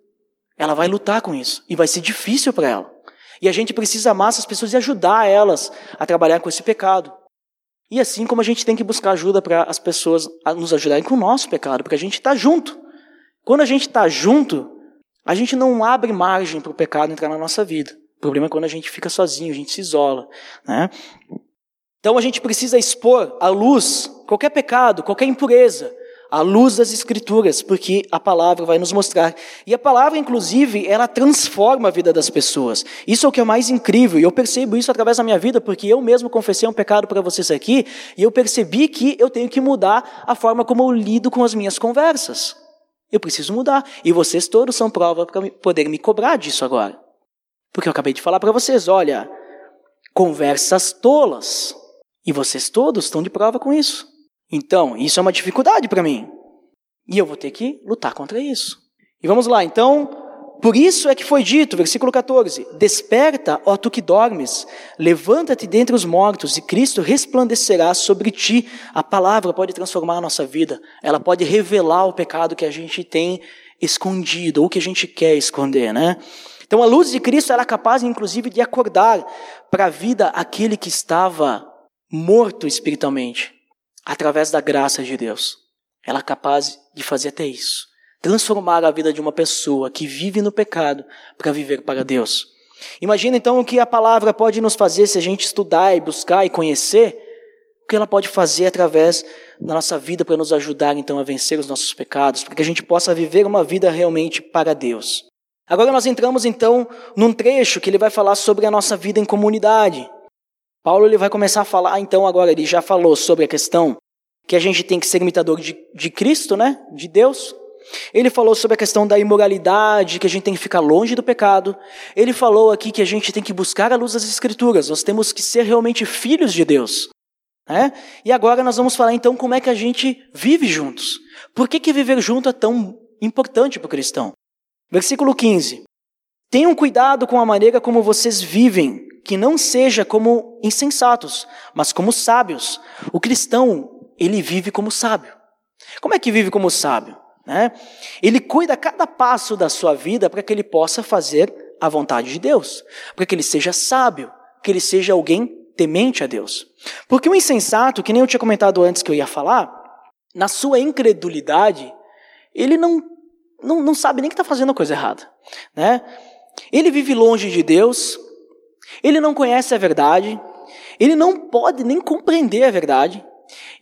Ela vai lutar com isso e vai ser difícil para ela. E a gente precisa amar essas pessoas e ajudar elas a trabalhar com esse pecado. E assim como a gente tem que buscar ajuda para as pessoas nos ajudarem com o nosso pecado, porque a gente está junto. Quando a gente está junto, a gente não abre margem para o pecado entrar na nossa vida. O problema é quando a gente fica sozinho, a gente se isola. Né? Então a gente precisa expor à luz qualquer pecado, qualquer impureza, à luz das Escrituras, porque a palavra vai nos mostrar. E a palavra, inclusive, ela transforma a vida das pessoas. Isso é o que é mais incrível, e eu percebo isso através da minha vida, porque eu mesmo confessei um pecado para vocês aqui, e eu percebi que eu tenho que mudar a forma como eu lido com as minhas conversas. Eu preciso mudar. E vocês todos são prova para poder me cobrar disso agora. Porque eu acabei de falar para vocês, olha, conversas tolas. E vocês todos estão de prova com isso. Então, isso é uma dificuldade para mim. E eu vou ter que lutar contra isso. E vamos lá, então, por isso é que foi dito, versículo 14: Desperta, ó tu que dormes, levanta-te dentre os mortos, e Cristo resplandecerá sobre ti. A palavra pode transformar a nossa vida, ela pode revelar o pecado que a gente tem escondido, ou que a gente quer esconder, né? Então a luz de Cristo era é capaz, inclusive, de acordar para a vida aquele que estava morto espiritualmente através da graça de Deus. Ela é capaz de fazer até isso. Transformar a vida de uma pessoa que vive no pecado para viver para Deus. Imagina então o que a palavra pode nos fazer se a gente estudar e buscar e conhecer, o que ela pode fazer através da nossa vida para nos ajudar então a vencer os nossos pecados, para que a gente possa viver uma vida realmente para Deus. Agora nós entramos então num trecho que ele vai falar sobre a nossa vida em comunidade. Paulo ele vai começar a falar, então agora ele já falou sobre a questão que a gente tem que ser imitador de, de Cristo, né? De Deus. Ele falou sobre a questão da imoralidade, que a gente tem que ficar longe do pecado. Ele falou aqui que a gente tem que buscar a luz das Escrituras, nós temos que ser realmente filhos de Deus. Né? E agora nós vamos falar então como é que a gente vive juntos. Por que, que viver junto é tão importante para o cristão? Versículo 15: Tenham cuidado com a maneira como vocês vivem, que não seja como insensatos, mas como sábios. O cristão, ele vive como sábio. Como é que vive como sábio? Né? Ele cuida cada passo da sua vida para que ele possa fazer a vontade de Deus, para que ele seja sábio, que ele seja alguém temente a Deus. Porque o insensato, que nem eu tinha comentado antes que eu ia falar, na sua incredulidade, ele não, não, não sabe nem que está fazendo a coisa errada. Né? Ele vive longe de Deus, ele não conhece a verdade, ele não pode nem compreender a verdade,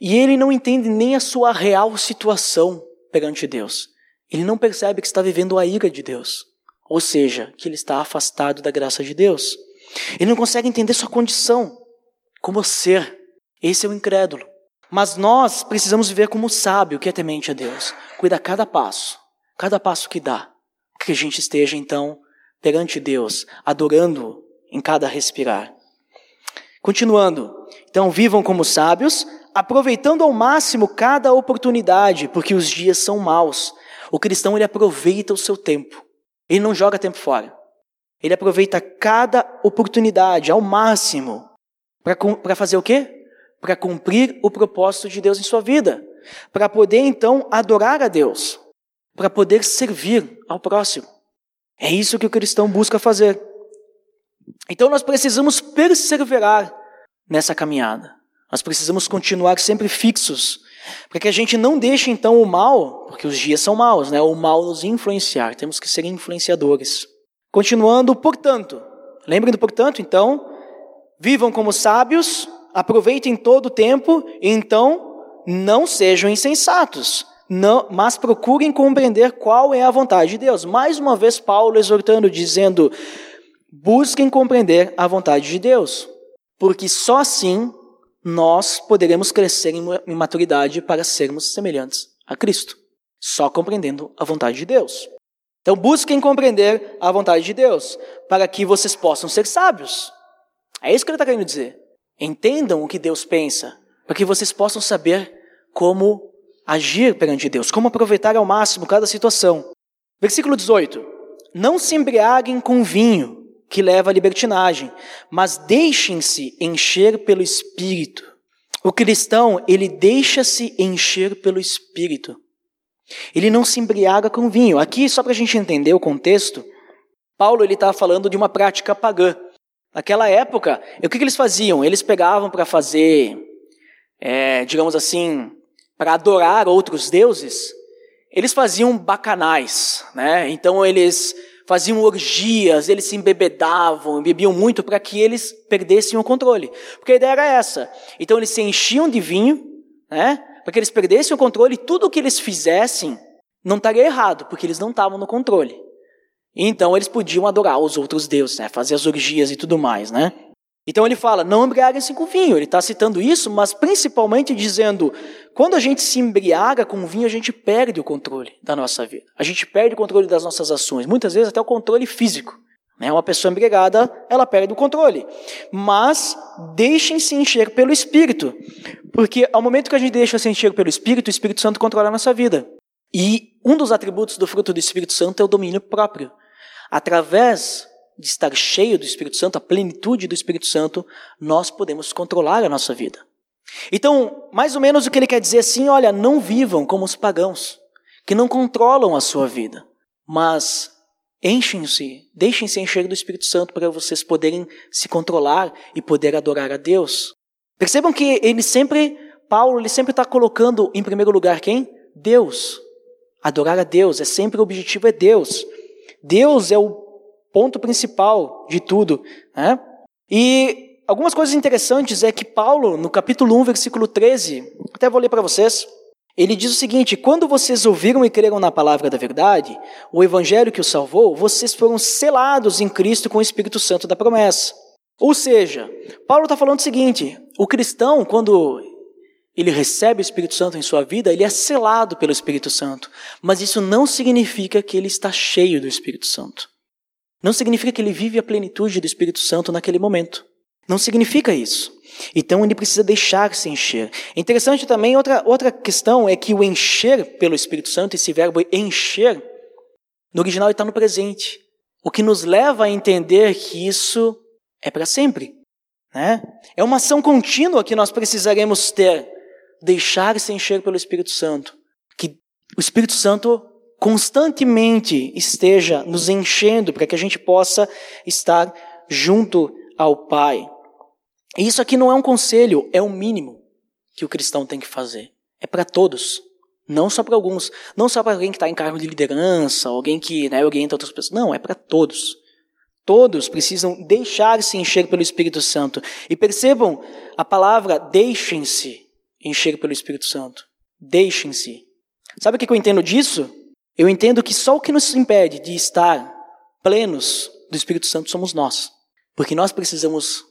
e ele não entende nem a sua real situação perante Deus. Ele não percebe que está vivendo a ira de Deus, ou seja, que ele está afastado da graça de Deus. Ele não consegue entender sua condição como ser. Esse é o incrédulo. Mas nós precisamos viver como sábio, que é temente a Deus. Cuida cada passo, cada passo que dá, que a gente esteja então perante Deus, adorando em cada respirar. Continuando, então vivam como sábios, aproveitando ao máximo cada oportunidade, porque os dias são maus. O cristão ele aproveita o seu tempo. Ele não joga tempo fora. Ele aproveita cada oportunidade ao máximo para fazer o quê? Para cumprir o propósito de Deus em sua vida, para poder então adorar a Deus, para poder servir ao próximo. É isso que o cristão busca fazer. Então nós precisamos perseverar nessa caminhada. Nós precisamos continuar sempre fixos, para que a gente não deixe então o mal, porque os dias são maus, né? O mal nos influenciar. Temos que ser influenciadores. Continuando, portanto, lembrem portanto, então, vivam como sábios, aproveitem todo o tempo, e então não sejam insensatos, não, mas procurem compreender qual é a vontade de Deus. Mais uma vez, Paulo exortando, dizendo: busquem compreender a vontade de Deus, porque só assim nós poderemos crescer em maturidade para sermos semelhantes a Cristo, só compreendendo a vontade de Deus. Então, busquem compreender a vontade de Deus, para que vocês possam ser sábios. É isso que ele está querendo dizer. Entendam o que Deus pensa, para que vocês possam saber como agir perante Deus, como aproveitar ao máximo cada situação. Versículo 18: Não se embriaguem com vinho que leva à libertinagem, mas deixem-se encher pelo Espírito. O cristão, ele deixa-se encher pelo Espírito. Ele não se embriaga com vinho. Aqui, só para a gente entender o contexto, Paulo ele estava falando de uma prática pagã. Naquela época, o que, que eles faziam? Eles pegavam para fazer, é, digamos assim, para adorar outros deuses, eles faziam bacanais, né? Então eles faziam orgias, eles se embebedavam, bebiam muito para que eles perdessem o controle. Porque a ideia era essa. Então eles se enchiam de vinho, né? Para que eles perdessem o controle e tudo o que eles fizessem não estaria errado, porque eles não estavam no controle. Então eles podiam adorar os outros deuses, né? fazer as orgias e tudo mais, né? Então ele fala, não embriaguem-se com vinho. Ele está citando isso, mas principalmente dizendo, quando a gente se embriaga com vinho, a gente perde o controle da nossa vida. A gente perde o controle das nossas ações. Muitas vezes até o controle físico. Né? Uma pessoa embriagada, ela perde o controle. Mas deixem-se encher pelo Espírito. Porque ao momento que a gente deixa se encher pelo Espírito, o Espírito Santo controla a nossa vida. E um dos atributos do fruto do Espírito Santo é o domínio próprio. Através de estar cheio do Espírito Santo, a plenitude do Espírito Santo, nós podemos controlar a nossa vida. Então, mais ou menos o que ele quer dizer assim, olha, não vivam como os pagãos, que não controlam a sua vida, mas enchem-se, deixem-se encher do Espírito Santo para vocês poderem se controlar e poder adorar a Deus. Percebam que ele sempre, Paulo, ele sempre está colocando em primeiro lugar quem? Deus. Adorar a Deus, é sempre o objetivo é Deus. Deus é o ponto principal de tudo. Né? E algumas coisas interessantes é que Paulo, no capítulo 1, versículo 13, até vou ler para vocês. Ele diz o seguinte: Quando vocês ouviram e creram na palavra da verdade, o evangelho que os salvou, vocês foram selados em Cristo com o Espírito Santo da promessa. Ou seja, Paulo está falando o seguinte: o cristão, quando ele recebe o Espírito Santo em sua vida, ele é selado pelo Espírito Santo. Mas isso não significa que ele está cheio do Espírito Santo. Não significa que ele vive a plenitude do Espírito Santo naquele momento. Não significa isso. Então ele precisa deixar-se encher. Interessante também, outra, outra questão é que o encher pelo Espírito Santo, esse verbo encher, no original está no presente. O que nos leva a entender que isso é para sempre. Né? É uma ação contínua que nós precisaremos ter. Deixar-se encher pelo Espírito Santo. Que o Espírito Santo constantemente esteja nos enchendo para que a gente possa estar junto ao Pai. E isso aqui não é um conselho, é o mínimo que o cristão tem que fazer. É para todos, não só para alguns, não só para alguém que está em cargo de liderança, alguém que né, orienta outras pessoas. Não, é para todos. Todos precisam deixar-se encher pelo Espírito Santo. E percebam a palavra deixem-se encher pelo Espírito Santo. Deixem-se. Sabe o que eu entendo disso? Eu entendo que só o que nos impede de estar plenos do Espírito Santo somos nós. Porque nós precisamos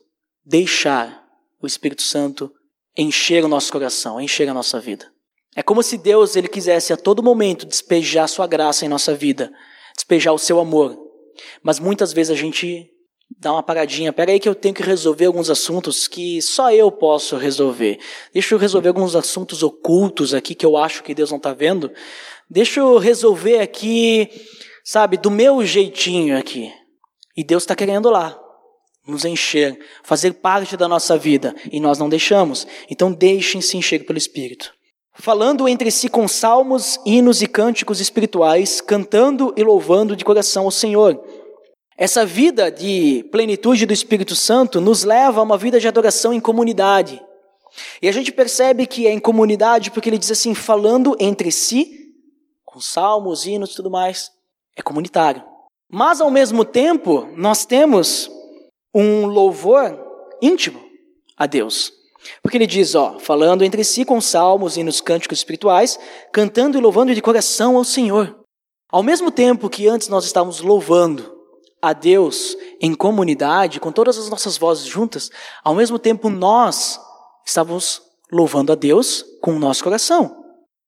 deixar o Espírito Santo encher o nosso coração, encher a nossa vida. É como se Deus ele quisesse a todo momento despejar sua graça em nossa vida, despejar o seu amor. Mas muitas vezes a gente dá uma paradinha, pera aí que eu tenho que resolver alguns assuntos que só eu posso resolver. Deixa eu resolver alguns assuntos ocultos aqui que eu acho que Deus não está vendo. Deixa eu resolver aqui, sabe, do meu jeitinho aqui. E Deus está querendo lá nos encher, fazer parte da nossa vida, e nós não deixamos. Então deixem-se encher pelo Espírito. Falando entre si com salmos, hinos e cânticos espirituais, cantando e louvando de coração ao Senhor. Essa vida de plenitude do Espírito Santo nos leva a uma vida de adoração em comunidade. E a gente percebe que é em comunidade porque ele diz assim, falando entre si, com salmos, hinos e tudo mais, é comunitário. Mas ao mesmo tempo, nós temos um louvor íntimo a Deus. Porque ele diz, ó, falando entre si com salmos e nos cânticos espirituais, cantando e louvando de coração ao Senhor. Ao mesmo tempo que antes nós estávamos louvando a Deus em comunidade, com todas as nossas vozes juntas, ao mesmo tempo nós estávamos louvando a Deus com o nosso coração.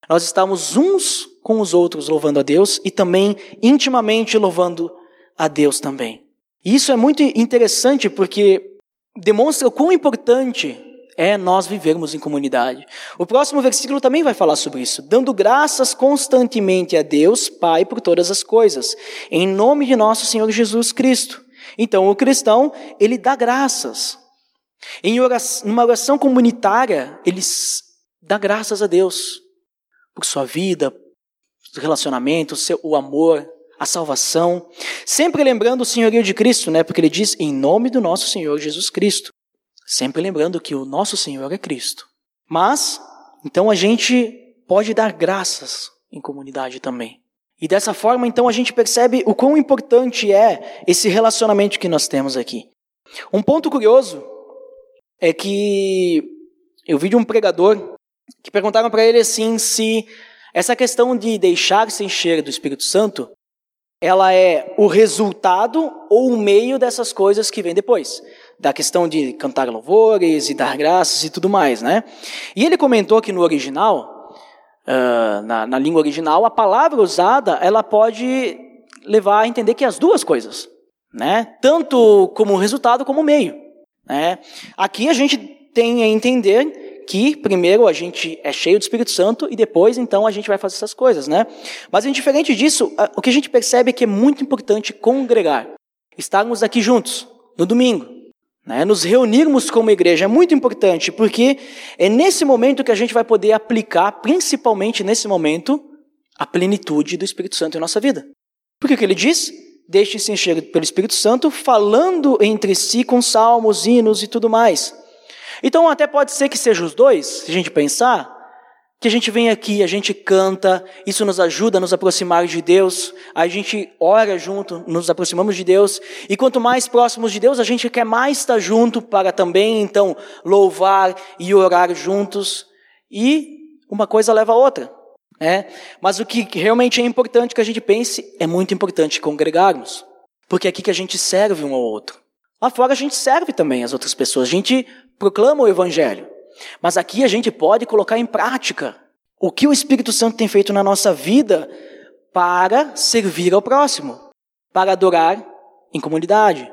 Nós estávamos uns com os outros louvando a Deus e também intimamente louvando a Deus também. E isso é muito interessante porque demonstra o quão importante é nós vivermos em comunidade. O próximo versículo também vai falar sobre isso. Dando graças constantemente a Deus, Pai, por todas as coisas, em nome de nosso Senhor Jesus Cristo. Então, o cristão, ele dá graças. Em oração, numa oração comunitária, ele dá graças a Deus por sua vida, relacionamento, o amor, a salvação, sempre lembrando o senhorio de Cristo, né? Porque ele diz em nome do nosso Senhor Jesus Cristo. Sempre lembrando que o nosso Senhor é Cristo. Mas, então a gente pode dar graças em comunidade também. E dessa forma, então, a gente percebe o quão importante é esse relacionamento que nós temos aqui. Um ponto curioso é que eu vi de um pregador que perguntaram para ele assim se essa questão de deixar-se encher do Espírito Santo ela é o resultado ou o meio dessas coisas que vem depois. Da questão de cantar louvores e dar graças e tudo mais, né? E ele comentou que no original, uh, na, na língua original, a palavra usada, ela pode levar a entender que é as duas coisas, né? Tanto como resultado como meio, né? Aqui a gente tem a entender que primeiro a gente é cheio do Espírito Santo e depois então a gente vai fazer essas coisas, né? Mas indiferente disso, o que a gente percebe é que é muito importante congregar, estarmos aqui juntos no domingo, né? Nos reunirmos como igreja é muito importante porque é nesse momento que a gente vai poder aplicar, principalmente nesse momento, a plenitude do Espírito Santo em nossa vida. Porque o que ele diz? Deixem-se encher pelo Espírito Santo, falando entre si com salmos, hinos e tudo mais. Então, até pode ser que seja os dois, se a gente pensar, que a gente vem aqui, a gente canta, isso nos ajuda a nos aproximar de Deus, a gente ora junto, nos aproximamos de Deus, e quanto mais próximos de Deus, a gente quer mais estar junto para também, então, louvar e orar juntos, e uma coisa leva a outra. É, mas o que realmente é importante que a gente pense, é muito importante congregarmos. Porque é aqui que a gente serve um ao outro. Lá fora a gente serve também as outras pessoas, a gente proclama o Evangelho. Mas aqui a gente pode colocar em prática o que o Espírito Santo tem feito na nossa vida para servir ao próximo, para adorar em comunidade,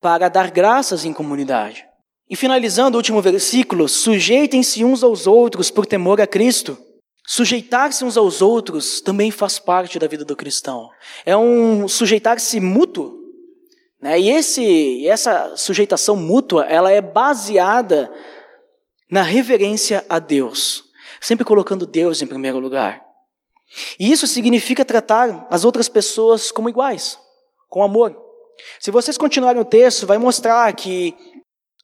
para dar graças em comunidade. E finalizando o último versículo, sujeitem-se uns aos outros por temor a Cristo. Sujeitar-se uns aos outros também faz parte da vida do cristão. É um sujeitar-se mútuo. Né? E esse, essa sujeitação mútua, ela é baseada na reverência a Deus, sempre colocando Deus em primeiro lugar. E isso significa tratar as outras pessoas como iguais, com amor. Se vocês continuarem o texto, vai mostrar que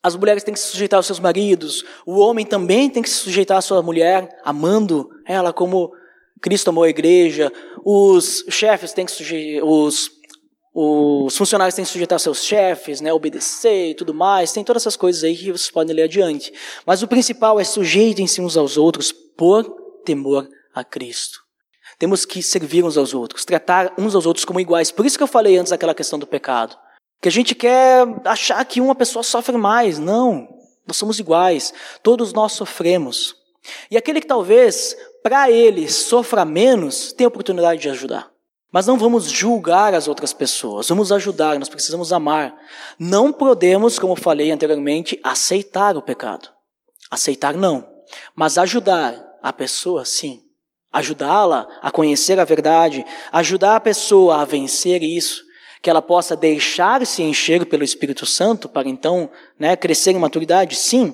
as mulheres têm que se sujeitar aos seus maridos, o homem também tem que se sujeitar à sua mulher, amando ela como Cristo amou a igreja, os chefes têm que sujeitar, os, os funcionários têm que sujeitar seus chefes, né, obedecer e tudo mais, tem todas essas coisas aí que vocês podem ler adiante. Mas o principal é sujeitem-se uns aos outros por temor a Cristo. Temos que servir uns aos outros, tratar uns aos outros como iguais. Por isso que eu falei antes daquela questão do pecado. Que a gente quer achar que uma pessoa sofre mais. Não, nós somos iguais. Todos nós sofremos. E aquele que talvez, para ele, sofra menos, tem a oportunidade de ajudar. Mas não vamos julgar as outras pessoas, vamos ajudar, nós precisamos amar. Não podemos, como falei anteriormente, aceitar o pecado. Aceitar não, mas ajudar a pessoa sim. Ajudá-la a conhecer a verdade, ajudar a pessoa a vencer isso que ela possa deixar-se encher pelo Espírito Santo para então né, crescer em maturidade? Sim.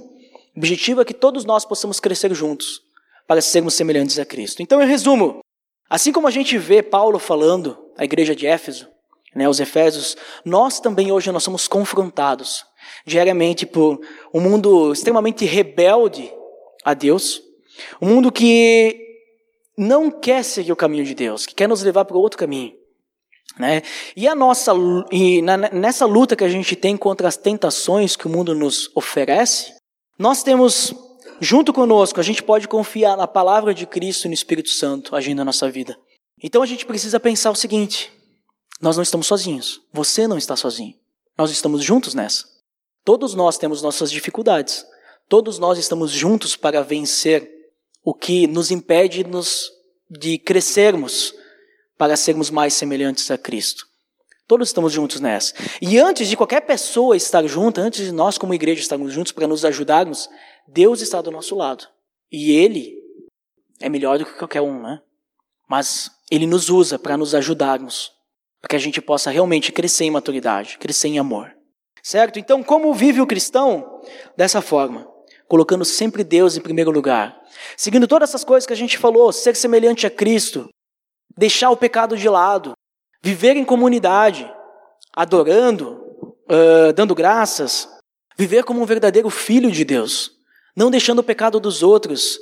O objetivo é que todos nós possamos crescer juntos para sermos semelhantes a Cristo. Então, em resumo, assim como a gente vê Paulo falando à igreja de Éfeso, né, os Efésios, nós também hoje nós somos confrontados diariamente por um mundo extremamente rebelde a Deus, um mundo que não quer seguir o caminho de Deus, que quer nos levar para outro caminho. Né? E a nossa e na, nessa luta que a gente tem contra as tentações que o mundo nos oferece, nós temos junto conosco, a gente pode confiar na palavra de Cristo e no Espírito Santo agindo na nossa vida. Então a gente precisa pensar o seguinte: nós não estamos sozinhos. Você não está sozinho. Nós estamos juntos nessa. Todos nós temos nossas dificuldades. Todos nós estamos juntos para vencer o que nos impede nos, de crescermos para sermos mais semelhantes a Cristo. Todos estamos juntos nessa. E antes de qualquer pessoa estar junto, antes de nós como igreja estarmos juntos para nos ajudarmos, Deus está do nosso lado. E Ele é melhor do que qualquer um, né? Mas Ele nos usa para nos ajudarmos, para que a gente possa realmente crescer em maturidade, crescer em amor. Certo? Então, como vive o cristão? Dessa forma, colocando sempre Deus em primeiro lugar, seguindo todas essas coisas que a gente falou, ser semelhante a Cristo, deixar o pecado de lado, viver em comunidade, adorando, uh, dando graças, viver como um verdadeiro filho de Deus, não deixando o pecado dos outros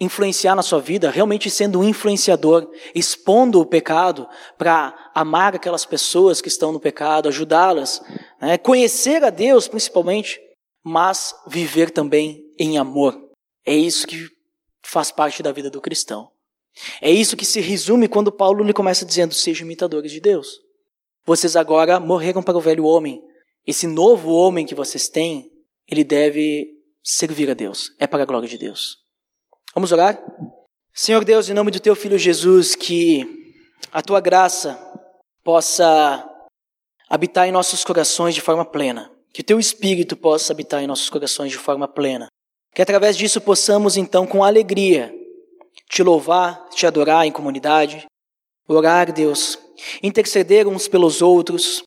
influenciar na sua vida, realmente sendo um influenciador, expondo o pecado para amar aquelas pessoas que estão no pecado, ajudá-las, né? conhecer a Deus principalmente, mas viver também em amor. É isso que faz parte da vida do cristão. É isso que se resume quando Paulo lhe começa dizendo: sejam imitadores de Deus. Vocês agora morreram para o velho homem. Esse novo homem que vocês têm, ele deve servir a Deus. É para a glória de Deus. Vamos orar? Senhor Deus, em nome do teu filho Jesus, que a tua graça possa habitar em nossos corações de forma plena. Que o teu espírito possa habitar em nossos corações de forma plena. Que através disso possamos, então, com alegria, te louvar, te adorar em comunidade, orar, Deus, interceder uns pelos outros,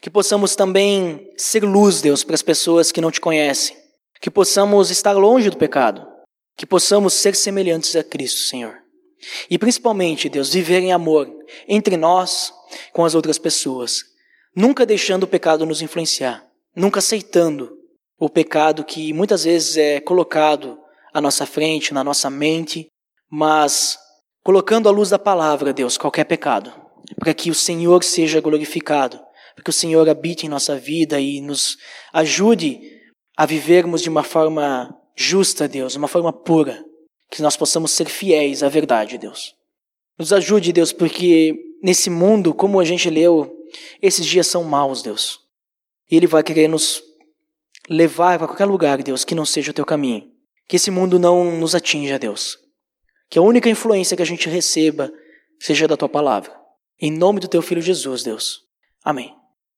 que possamos também ser luz, Deus, para as pessoas que não te conhecem, que possamos estar longe do pecado, que possamos ser semelhantes a Cristo, Senhor. E principalmente, Deus, viver em amor entre nós com as outras pessoas, nunca deixando o pecado nos influenciar, nunca aceitando o pecado que muitas vezes é colocado à nossa frente, na nossa mente, mas colocando à luz da palavra, Deus, qualquer pecado, para que o Senhor seja glorificado, para que o Senhor habite em nossa vida e nos ajude a vivermos de uma forma justa, Deus, de uma forma pura, que nós possamos ser fiéis à verdade, Deus. Nos ajude, Deus, porque nesse mundo, como a gente leu, esses dias são maus, Deus. E Ele vai querer nos levar para qualquer lugar, Deus, que não seja o teu caminho. Que esse mundo não nos atinja, Deus. Que a única influência que a gente receba seja da tua palavra. Em nome do teu filho Jesus, Deus. Amém.